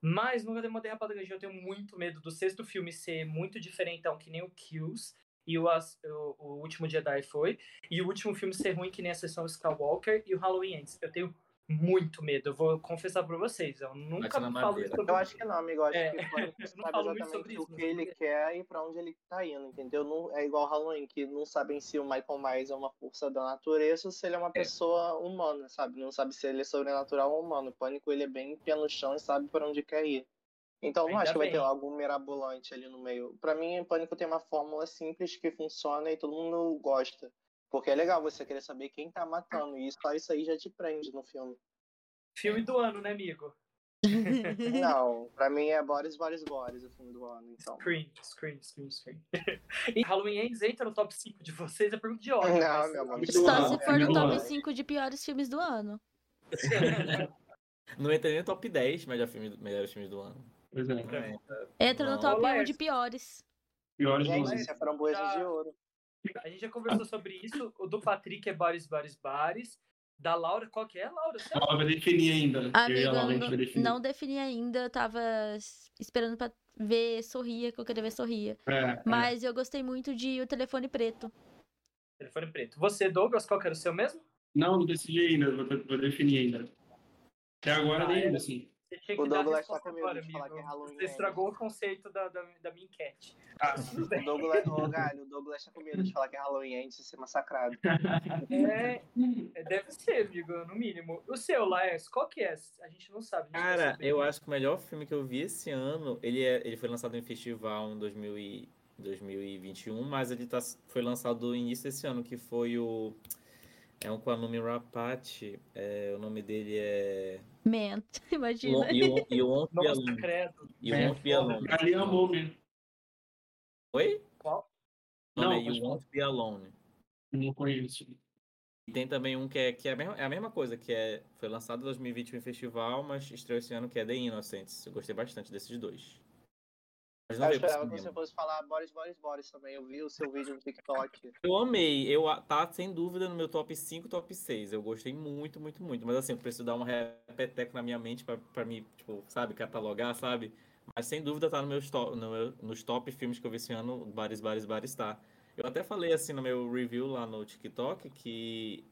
Mas nunca teve uma derrapada grande. Eu tenho muito medo do sexto filme ser muito diferentão, que nem o Kills. E o, o, o Último Jedi foi. E o último filme ser ruim, que nem a sessão Skywalker. E o Halloween Ends. Eu tenho muito medo. Eu vou confessar pra vocês. Eu nunca falo isso sobre Eu acho que não, amigo. Eu acho é, que <laughs> sabe exatamente o que ele quer e pra onde ele tá indo, entendeu? Não, é igual Halloween, que não sabem se o Michael Myers é uma força da natureza ou se ele é uma é. pessoa humana, sabe? Não sabe se ele é sobrenatural ou humano. O Pânico, ele é bem pé no chão e sabe pra onde quer ir. Então, não Ainda acho que vai ter algo mirabolante ali no meio. Pra mim, o Pânico tem uma fórmula simples que funciona e todo mundo gosta. Porque é legal você querer saber quem tá matando. E só isso aí já te prende no filme. Filme do ano, né, amigo? <laughs> Não, pra mim é Boris, Boris, Boris o filme do ano, então. Scream, Scream, Scream, Scream. <laughs> e Halloween Ends entra no top 5 de vocês? É pergunta de ordem. Não, mas... meu amor. Só se for no top 5 de piores filmes do ano. Não entra nem no top 10 melhores filmes, melhores filmes do ano. Pois é. Entra no top 1 de piores. Piores do ano. Isso é framboesa de ouro. A gente já conversou sobre isso. O do Patrick é Bares, Bares, Bares. Da Laura, qual que é, Laura? Você Ela vai definir ainda. Amiga, não, não defini ainda. Eu tava esperando pra ver Sorria, que eu queria ver Sorria. É, é. Mas é. eu gostei muito de O Telefone Preto. Telefone Preto. Você, Douglas, qual que era o seu mesmo? Não, não decidi ainda. Vou, vou definir ainda. Até agora ah, nem ainda, assim. Você tinha que O Douglas tá resposta com medo agora, de falar que é. Halloween Você estragou o conceito da, da, da minha enquete. Ah, <laughs> O. Douglas, ô Galho, o Douglas tá com medo de falar que é Halloween antes de ser massacrado. É, é, deve ser, amigo, no mínimo. O seu, Laércio, qual que é? A gente não sabe. gente Cara, eu acho que o melhor filme que eu vi esse ano, ele, é, ele foi lançado em festival em 2000 e 2021, mas ele tá, foi lançado no início desse ano, que foi o. É um com a nome Rapati. É, o nome dele é. Ment, <laughs> imagina. E o You Won't Be Nossa, Alone. credo. You É, Won't Be Alone. Ali amou mesmo. Oi? Qual? Não, é pode You. Won't Be Alone. Não conheço. E tem também um que é, que é, a, mesma, é a mesma coisa, que é, foi lançado em 2021 em festival, mas estreou esse ano, que é The Innocents. Eu gostei bastante desses dois. Mas não Eu esperava que você fosse falar Boris, Boris, Boris também. Eu vi o seu vídeo no TikTok. Eu amei. Eu, tá sem dúvida no meu top 5, top 6. Eu gostei muito, muito, muito. Mas assim, eu preciso dar um repeteco na minha mente pra, pra me, tipo, sabe, catalogar, sabe? Mas sem dúvida tá no meu top, no meu- nos top filmes que eu vi esse ano, Bares, Bares, Bares tá. Eu até falei assim no meu review lá no TikTok que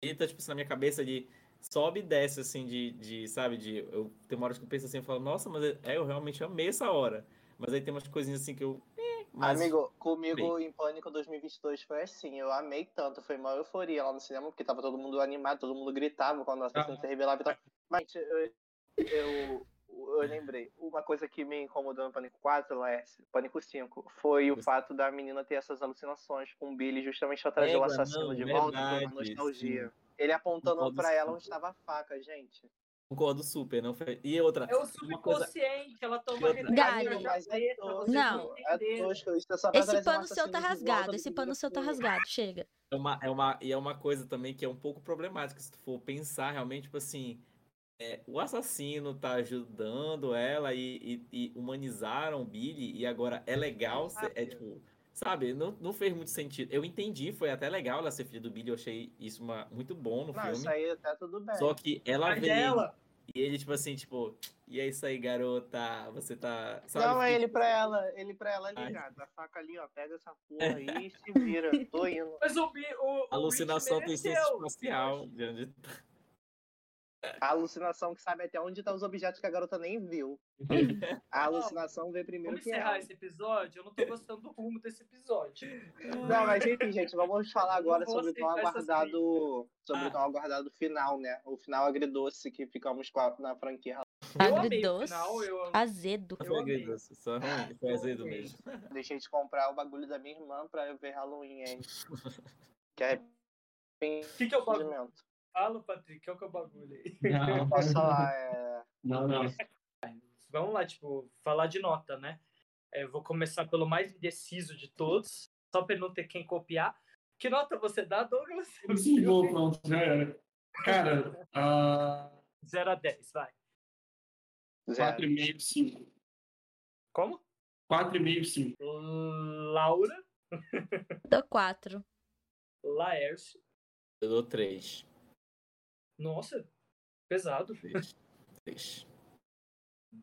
ele tá, tipo assim, na minha cabeça de sobe e desce, assim, de, de sabe, de. Eu, tem uma hora que eu penso assim, eu falo, nossa, mas é, eu realmente amei essa hora. Mas aí tem umas coisinhas assim que eu. eh, mas Amigo, comigo em Pânico 2022 foi assim. Eu amei tanto. Foi uma euforia lá no cinema, porque tava todo mundo animado, todo mundo gritava quando a assassino se revelava e tal. Mas eu, eu, eu lembrei. Uma coisa que me incomodou no Pânico 4, Laércio, Pânico 5, foi o Você- fato da menina ter essas alucinações com o Billy justamente pra trazer o assassino não, de volta, verdade, uma nostalgia. sim. Ele apontando pra ela onde estava a faca, gente. Concordo super, não foi. E outra. É o coisa. subconsciente, ela toma Galho. é Não. É é Esse um pano seu tá rasgado, do esse pano seu tá rasgado, chega. É uma, é uma, e é uma coisa também que é um pouco problemática, se tu for pensar realmente, tipo assim, é, o assassino tá ajudando ela e, e- e humanizaram o Billy, e agora é legal, ser- é tipo, sabe, não, não fez muito sentido. Eu entendi, foi até legal ela ser filha do Billy, eu achei isso uma, muito bom no Não, filme. isso aí até tudo bem. Só que ela Mas ele, ela, e ele, tipo assim, tipo, e é isso aí, garota, você tá. Sabe, Não, é ele pra ela, ele pra ela ligar. A faca ali, ó, pega essa porra aí e se vira. Tô indo. mas o, o, o Alucinação mereceu. espacial. de onde- A alucinação que sabe até onde tá os objetos que a garota nem viu. A alucinação vê primeiro Vamos que encerrar ela. esse episódio? Eu não tô gostando do rumo desse episódio. Não, mas enfim, gente, vamos falar agora sobre o tão aguardado. Sobre Ah. o tão aguardado final, né? O final agridoce que ficamos com a- na franquia. Eu Agridoce, eu- azedo. Amei. agridoce, só ruim, foi Eu azedo mesmo. Deixei de comprar o bagulho da minha irmã pra eu ver Halloween, hein? <laughs> Que é O que, que é o bagulho? Fala, Patrick, que é o que é o bagulho aí? Não, Posso falar, é. não, não. Vamos lá, tipo, falar de nota, né? É, Eu vou começar pelo mais indeciso de todos, só pra não ter quem copiar. Que nota você dá, Douglas? Sim, bom, pronto, já era. Cara, ah, 0 a 10, vai. Zero. 4,5, 5. Como? 4,5, 5. Laura, Dou quatro. Laércio. Eu dou três. Nossa, pesado. Três.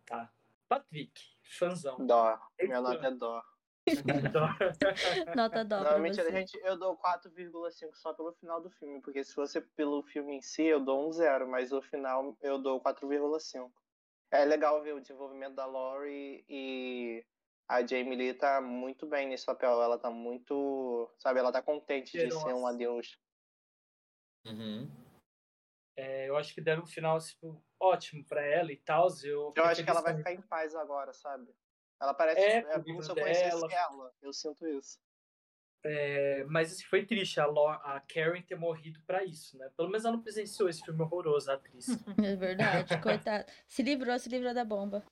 Tá. Patrick, fãzão. Dó. Minha nota é dó. <laughs> <laughs> Nota dó pra Normalmente a você. gente, eu dou 4,5 só pelo final do filme, porque se fosse pelo filme em si, eu dou um zero, mas no final eu dou 4,5. É legal ver o desenvolvimento da Laurie e a Jamie Lee tá muito bem nesse papel. Ela tá muito, sabe, ela tá contente de ser um adeus. Uhum. É, eu acho que deram um final tipo, ótimo pra ela e tal. Eu, Eu acho que ela vai ficar em paz agora, sabe? Ela parece É, é, com o como se eu conhecesse dela. ela. Eu sinto isso. É, mas assim, foi triste a, Lo- a Karen ter morrido pra isso, né? Pelo menos ela não presenciou esse filme horroroso, a atriz. <laughs> É verdade, coitado. Se livrou, se livrou da bomba.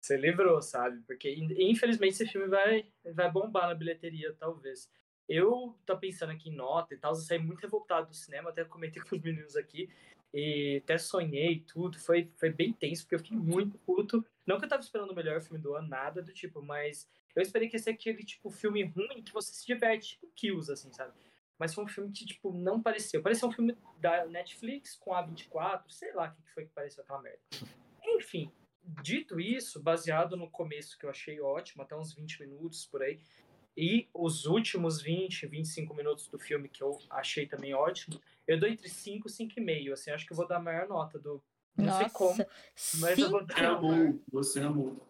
Você livrou, sabe? Porque in- infelizmente esse filme vai, vai bombar na bilheteria, talvez. Eu tô pensando aqui em nota e tal, eu saí muito revoltado do cinema, até comentei <laughs> com os meninos aqui, e até sonhei tudo, foi, foi bem tenso, porque eu fiquei muito puto. Não que eu tava esperando o melhor filme do ano, nada do tipo, mas eu esperei que esse aquele, tipo, filme ruim que você se diverte, tipo, Kills, assim, sabe? Mas foi um filme que, tipo, não pareceu. Pareceu um filme da Netflix com a 24, sei lá o que foi que pareceu aquela merda. Enfim, dito isso, baseado no começo que eu achei ótimo, até uns 20 minutos por aí, e os últimos 20, 25 minutos do filme que eu achei também ótimo, eu dou entre 5 e 5,5. Assim, acho que eu vou dar a maior nota do, Não sei como, Nossa, mas eu sim. vou Você dar amou, você amou.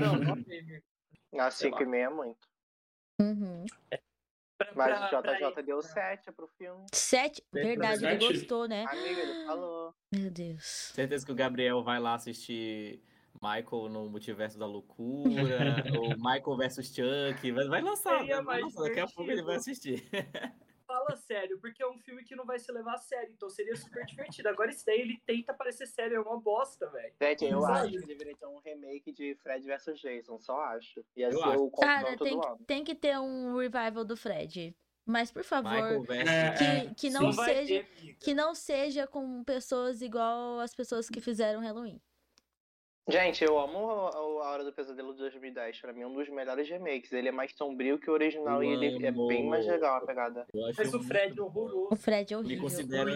Não, não amei, amigo. A Sei 5 lá. e meia é muito. Uhum. Pra- Mas o JJ ele- deu 7 pro filme. Sete. Sete, Verdade, ele sete? gostou, né? Amigo, ele falou. Meu Deus. Certeza que o Gabriel vai lá assistir Michael no Multiverso da Loucura, <laughs> ou Michael versus Chuck. Vai, vai lançar, vai lançar, daqui a pouco ele vai assistir. <laughs> Fala sério, porque é um filme que não vai se levar a sério, então seria super divertido. Agora esse daí ele tenta parecer sério, é uma bosta, velho. Gente, eu Sabe? acho que deveria ter um remake de Fred vs Jason, só acho. Ia Eu ser acho. o Cara, tem, do ano. tem que ter um revival do Fred. Mas, por favor, versus É, que, que não seja. Que não seja com pessoas igual as pessoas que fizeram Halloween. Gente, eu amo A Hora do Pesadelo de 2010. Pra mim, é um dos melhores remakes. Ele é mais sombrio que o original Eu e ele é bem mais legal a pegada. Eu acho Mas o Fred é bom. O horroroso. Fred é horrível. Me considero,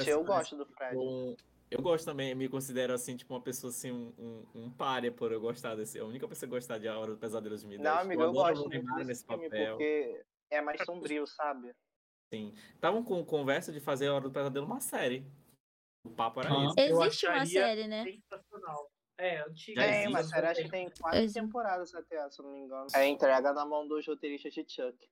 Gente, eu assim, gosto do Fred. um- Eu gosto também, me considero assim, tipo, uma pessoa assim, um, um, um párea por eu gostar desse. A única pessoa que gostar de A Hora do Pesadelo 2010. Não, amigo, eu adoro gosto desse nesse filme papel. porque é mais sombrio, sabe? Sim. Estavam com conversa de fazer A Hora do Pesadelo uma série. O papo era Ah. esse. Existe uma série, né? Sensacional. É, antiga. Tem, existe, mas série acho que tem quatro Existe. temporadas até, se eu não me engano. É entrega na mão dos roteiristas de Chuck.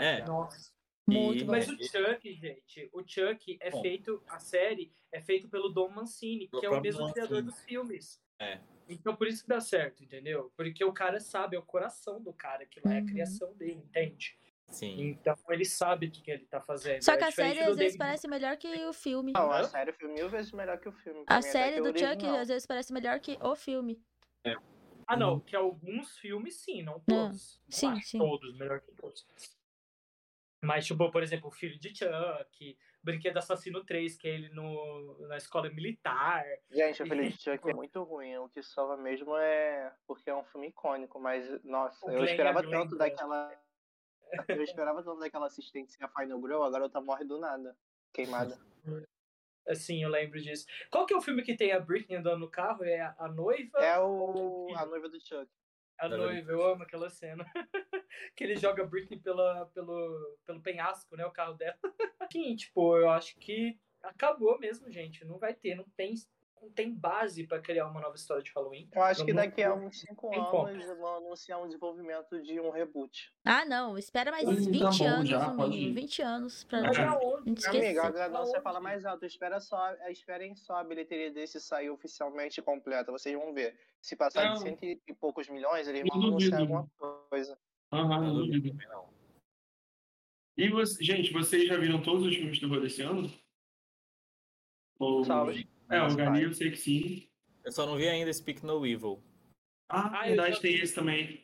É. Nossa. Muito E- bom. Mas o Chuck, gente, o Chuck é Bom. feito, a série é feita pelo Dom Mancini, que é o mesmo Mancini. criador dos filmes. É. Então por isso que dá certo, entendeu? Porque o cara sabe, é o coração do cara, que lá é a Uhum. criação dele, entende? Sim. Então ele sabe o que, que ele tá fazendo. Só É que a diferente série às vezes David- parece melhor que o filme. Não, a série foi mil vezes melhor que o filme. A série o do Chuck original. às vezes parece melhor que o filme. Ah, não, que alguns filmes sim, não todos. Não sim, sim. todos, melhor que todos. Mas, tipo, por exemplo, o filho de Chuck, Brinquedo Assassino 3, que é ele no, na escola militar. Gente, o filho de Chuck é muito ruim. O que salva mesmo é porque é um filme icônico, mas, nossa, O eu Glenn esperava é Glenn, tanto daquela. Eu esperava tanto daquela assistência Final Girl, a garota morre do nada. Queimada. <laughs> Assim, eu lembro disso. Qual que é o filme que tem a Britney andando no carro? É a, a noiva? É o. a noiva do Chuck. A noiva, eu amo aquela cena. <laughs> que ele joga a Britney pela, pelo, pelo penhasco, né? O carro dela. <laughs> Sim, tipo, eu acho que acabou mesmo, gente. Não vai ter, não tem, não tem base pra criar uma nova história de Halloween. Eu acho que Não- daqui a uns 5 tem anos eles vão anunciar um desenvolvimento de um reboot. Ah, não. Espera mais Hum, 20 tá bom, anos já, no pode mínimo. ir. 20 anos pra Amiga, esquecer. agora não você fala mais alto. Espera só, esperem só a bilheteria desse sair oficialmente completa. Vocês vão ver. Se passar Não. de cento e poucos milhões, eles vão anunciar alguma coisa. Aham, Não não duvido também, não. E você, gente, vocês já viram todos os filmes de terror desse ano? Ou... Salve. É, o Gani eu sei que sim. Eu só não vi ainda Speak No Evil. Ah, Ah, verdade, tem esse também.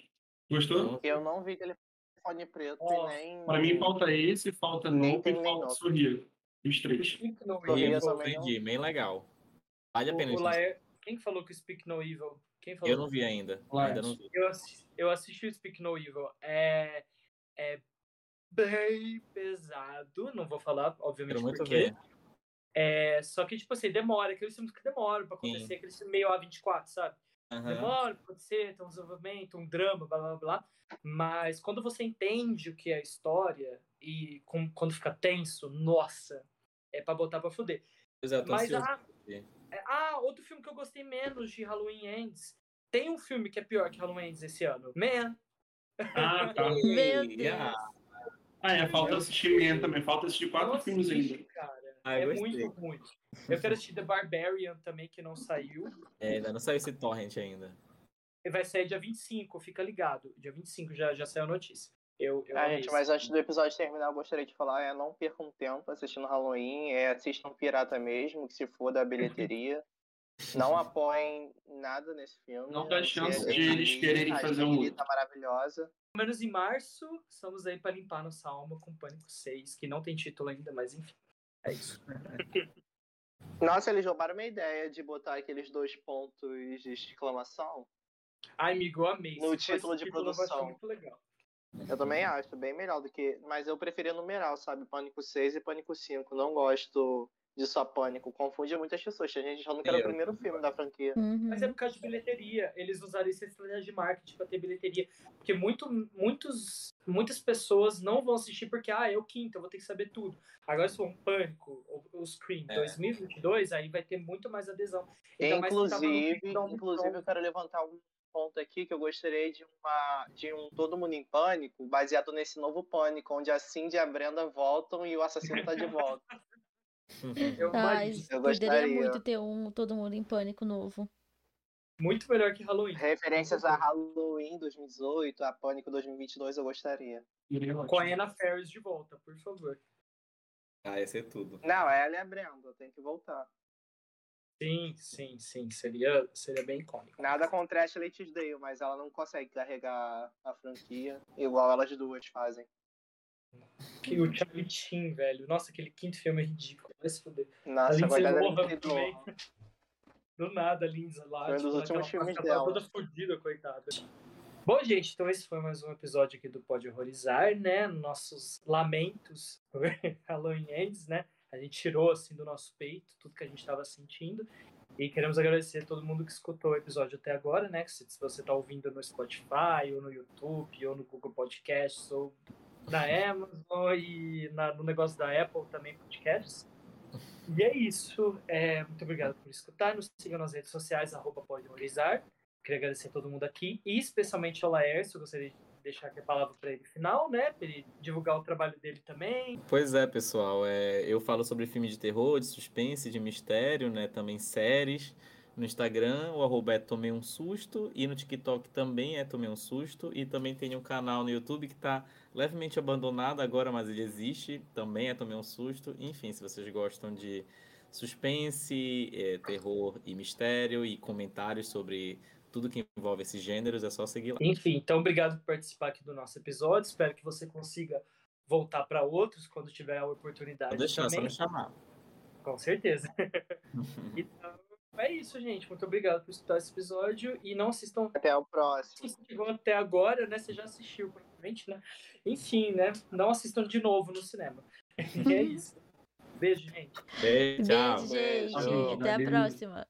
Gostou? Não. Eu não vi telefone preto e nem. Pra mim falta esse, falta Nem Nope tem e falta. Sorrir. Os três. Speak No Evil. Entendi, bem legal. Vale a pena. O, o gente. Laer... Quem falou que o Speak No Evil? Quem falou? Eu não vi ainda. Ainda não vi. Eu assisti, eu assisti o Speak No Evil. É, é bem pesado. Não vou falar, obviamente, Quero muito por quê. ver. É, só que, tipo assim, demora. Aqueles filmes que demoram pra acontecer. Sim. Aqueles filmes meio A24, sabe? Aham. Demora pra acontecer, tem um desenvolvimento, um drama, blá blá blá. Mas quando você entende o que é a história e com- quando fica tenso, nossa, é pra botar pra fuder. É, tô Mas, ah, é- ah, outro filme que eu gostei menos de Halloween Ends. Tem um filme que é pior que Halloween Ends esse ano. Man. Ah, tá. <laughs> Meu Ei, Deus. ah, é, falta assistir Man também. Falta assistir quatro Não filmes ainda. Cara. Ah, é gostei. muito ruim. Eu quero assistir The Barbarian também, que não saiu. é, ainda não saiu esse torrent ainda. E vai sair dia 25, fica ligado. Dia 25 já, já saiu a notícia. Eu, eu Ah, gente, mas antes do episódio terminar, eu gostaria de falar, é não percam tempo assistindo Halloween, é, assistam Pirata mesmo, que se for da bilheteria. <laughs> Não apoiem nada nesse filme. Não dá chance a de eles quererem a fazer um tá maravilhosa. Pelo menos em março, estamos aí pra limpar nossa alma com Pânico 6, que não tem título ainda, mas enfim. É isso. <laughs> Nossa, eles roubaram minha ideia de botar aqueles dois pontos de exclamação. Ai, amigo, eu amei. No título de produção. muito legal. Eu também acho, bem melhor do que. Mas eu preferia numeral, sabe? Pânico 6 e Pânico 5. Não gosto de só Pânico. Confunde muitas pessoas. A gente achando que era o primeiro filme da franquia. Uhum. Mas é por causa de bilheteria. Eles usaram essa estratégia de marketing pra ter bilheteria. Porque muito, muitos, muitas pessoas não vão assistir porque, ah, é o quinto, eu vou ter que saber tudo. Agora, se for um Pânico, o, o Scream É. 2022, aí vai ter muito mais adesão. Mais tá Inclusive, maluco, inclusive eu quero levantar um ponto aqui que eu gostaria de uma de um Todo Mundo em Pânico, baseado nesse novo Pânico, onde a Cindy e a Brenda voltam e o assassino tá de volta. <laughs> Eu Ai. Eu poderia gostaria. muito ter um Todo Mundo em Pânico novo. Muito melhor que Halloween. Referências a Halloween 2018, a Pânico 2022, eu gostaria. Com a. Anna Ferris de volta, por favor. Ah, ia ser tudo. Não, ela e a Brenda, tem que voltar. Sim, sim, sim. Seria, seria bem icônico. Nada contra a Ashley Tisdale, mas ela não consegue carregar a franquia igual elas duas fazem. Que o Charlie Sheen, velho. Nossa, aquele quinto filme é ridículo. Vai se fuder. A Nossa, Lindsay coitada da Lohan Lindsay também. Lohan. Do nada, a Lindsay lá. Foi um dos tipo, últimos filmes dela. toda fodida, coitada. Bom, gente, então esse foi mais um episódio aqui do Pode Horrorizar, né? Nossos lamentos por <laughs> Halloween Ends, né? A gente tirou, assim, do nosso peito tudo que a gente estava sentindo. E queremos agradecer a todo mundo que escutou o episódio até agora, né? Se se você está ouvindo no Spotify, ou no YouTube, ou no Google Podcasts, ou na Amazon e na- no negócio da Apple também, podcasts. E é isso. É, muito obrigado por escutar. Nos sigam nas redes sociais, arroba pode horrorizar. Queria agradecer a todo mundo aqui, e especialmente ao Laércio. Gostaria de deixar aqui a palavra para ele final, né? Para ele divulgar o trabalho dele também. Pois é, pessoal. É, eu falo sobre filme de terror, de suspense, de mistério, né? Também séries. No Instagram, o arroba é Tomei um Susto. E no TikTok também é Tomei um Susto. E também tem um canal no YouTube que está levemente abandonado agora, mas ele existe. Também é Tomei um Susto. Enfim, se vocês gostam de suspense, é, terror e mistério e comentários sobre tudo que envolve esses gêneros, é só seguir lá. Enfim, então obrigado por participar aqui do nosso episódio. Espero que você consiga voltar para outros quando tiver a oportunidade Pode deixar, só também. me chamar. Com certeza. <laughs> então, é isso, gente. Muito obrigado por escutar esse episódio. E não assistam Até o próximo. se você chegou até agora, né? Você já assistiu, provavelmente, né? Enfim, né? Não assistam de novo no cinema. <laughs> E é isso. Beijo, gente. Beijo, tchau. Beijo, gente. Beijo. Até a Beijo. próxima.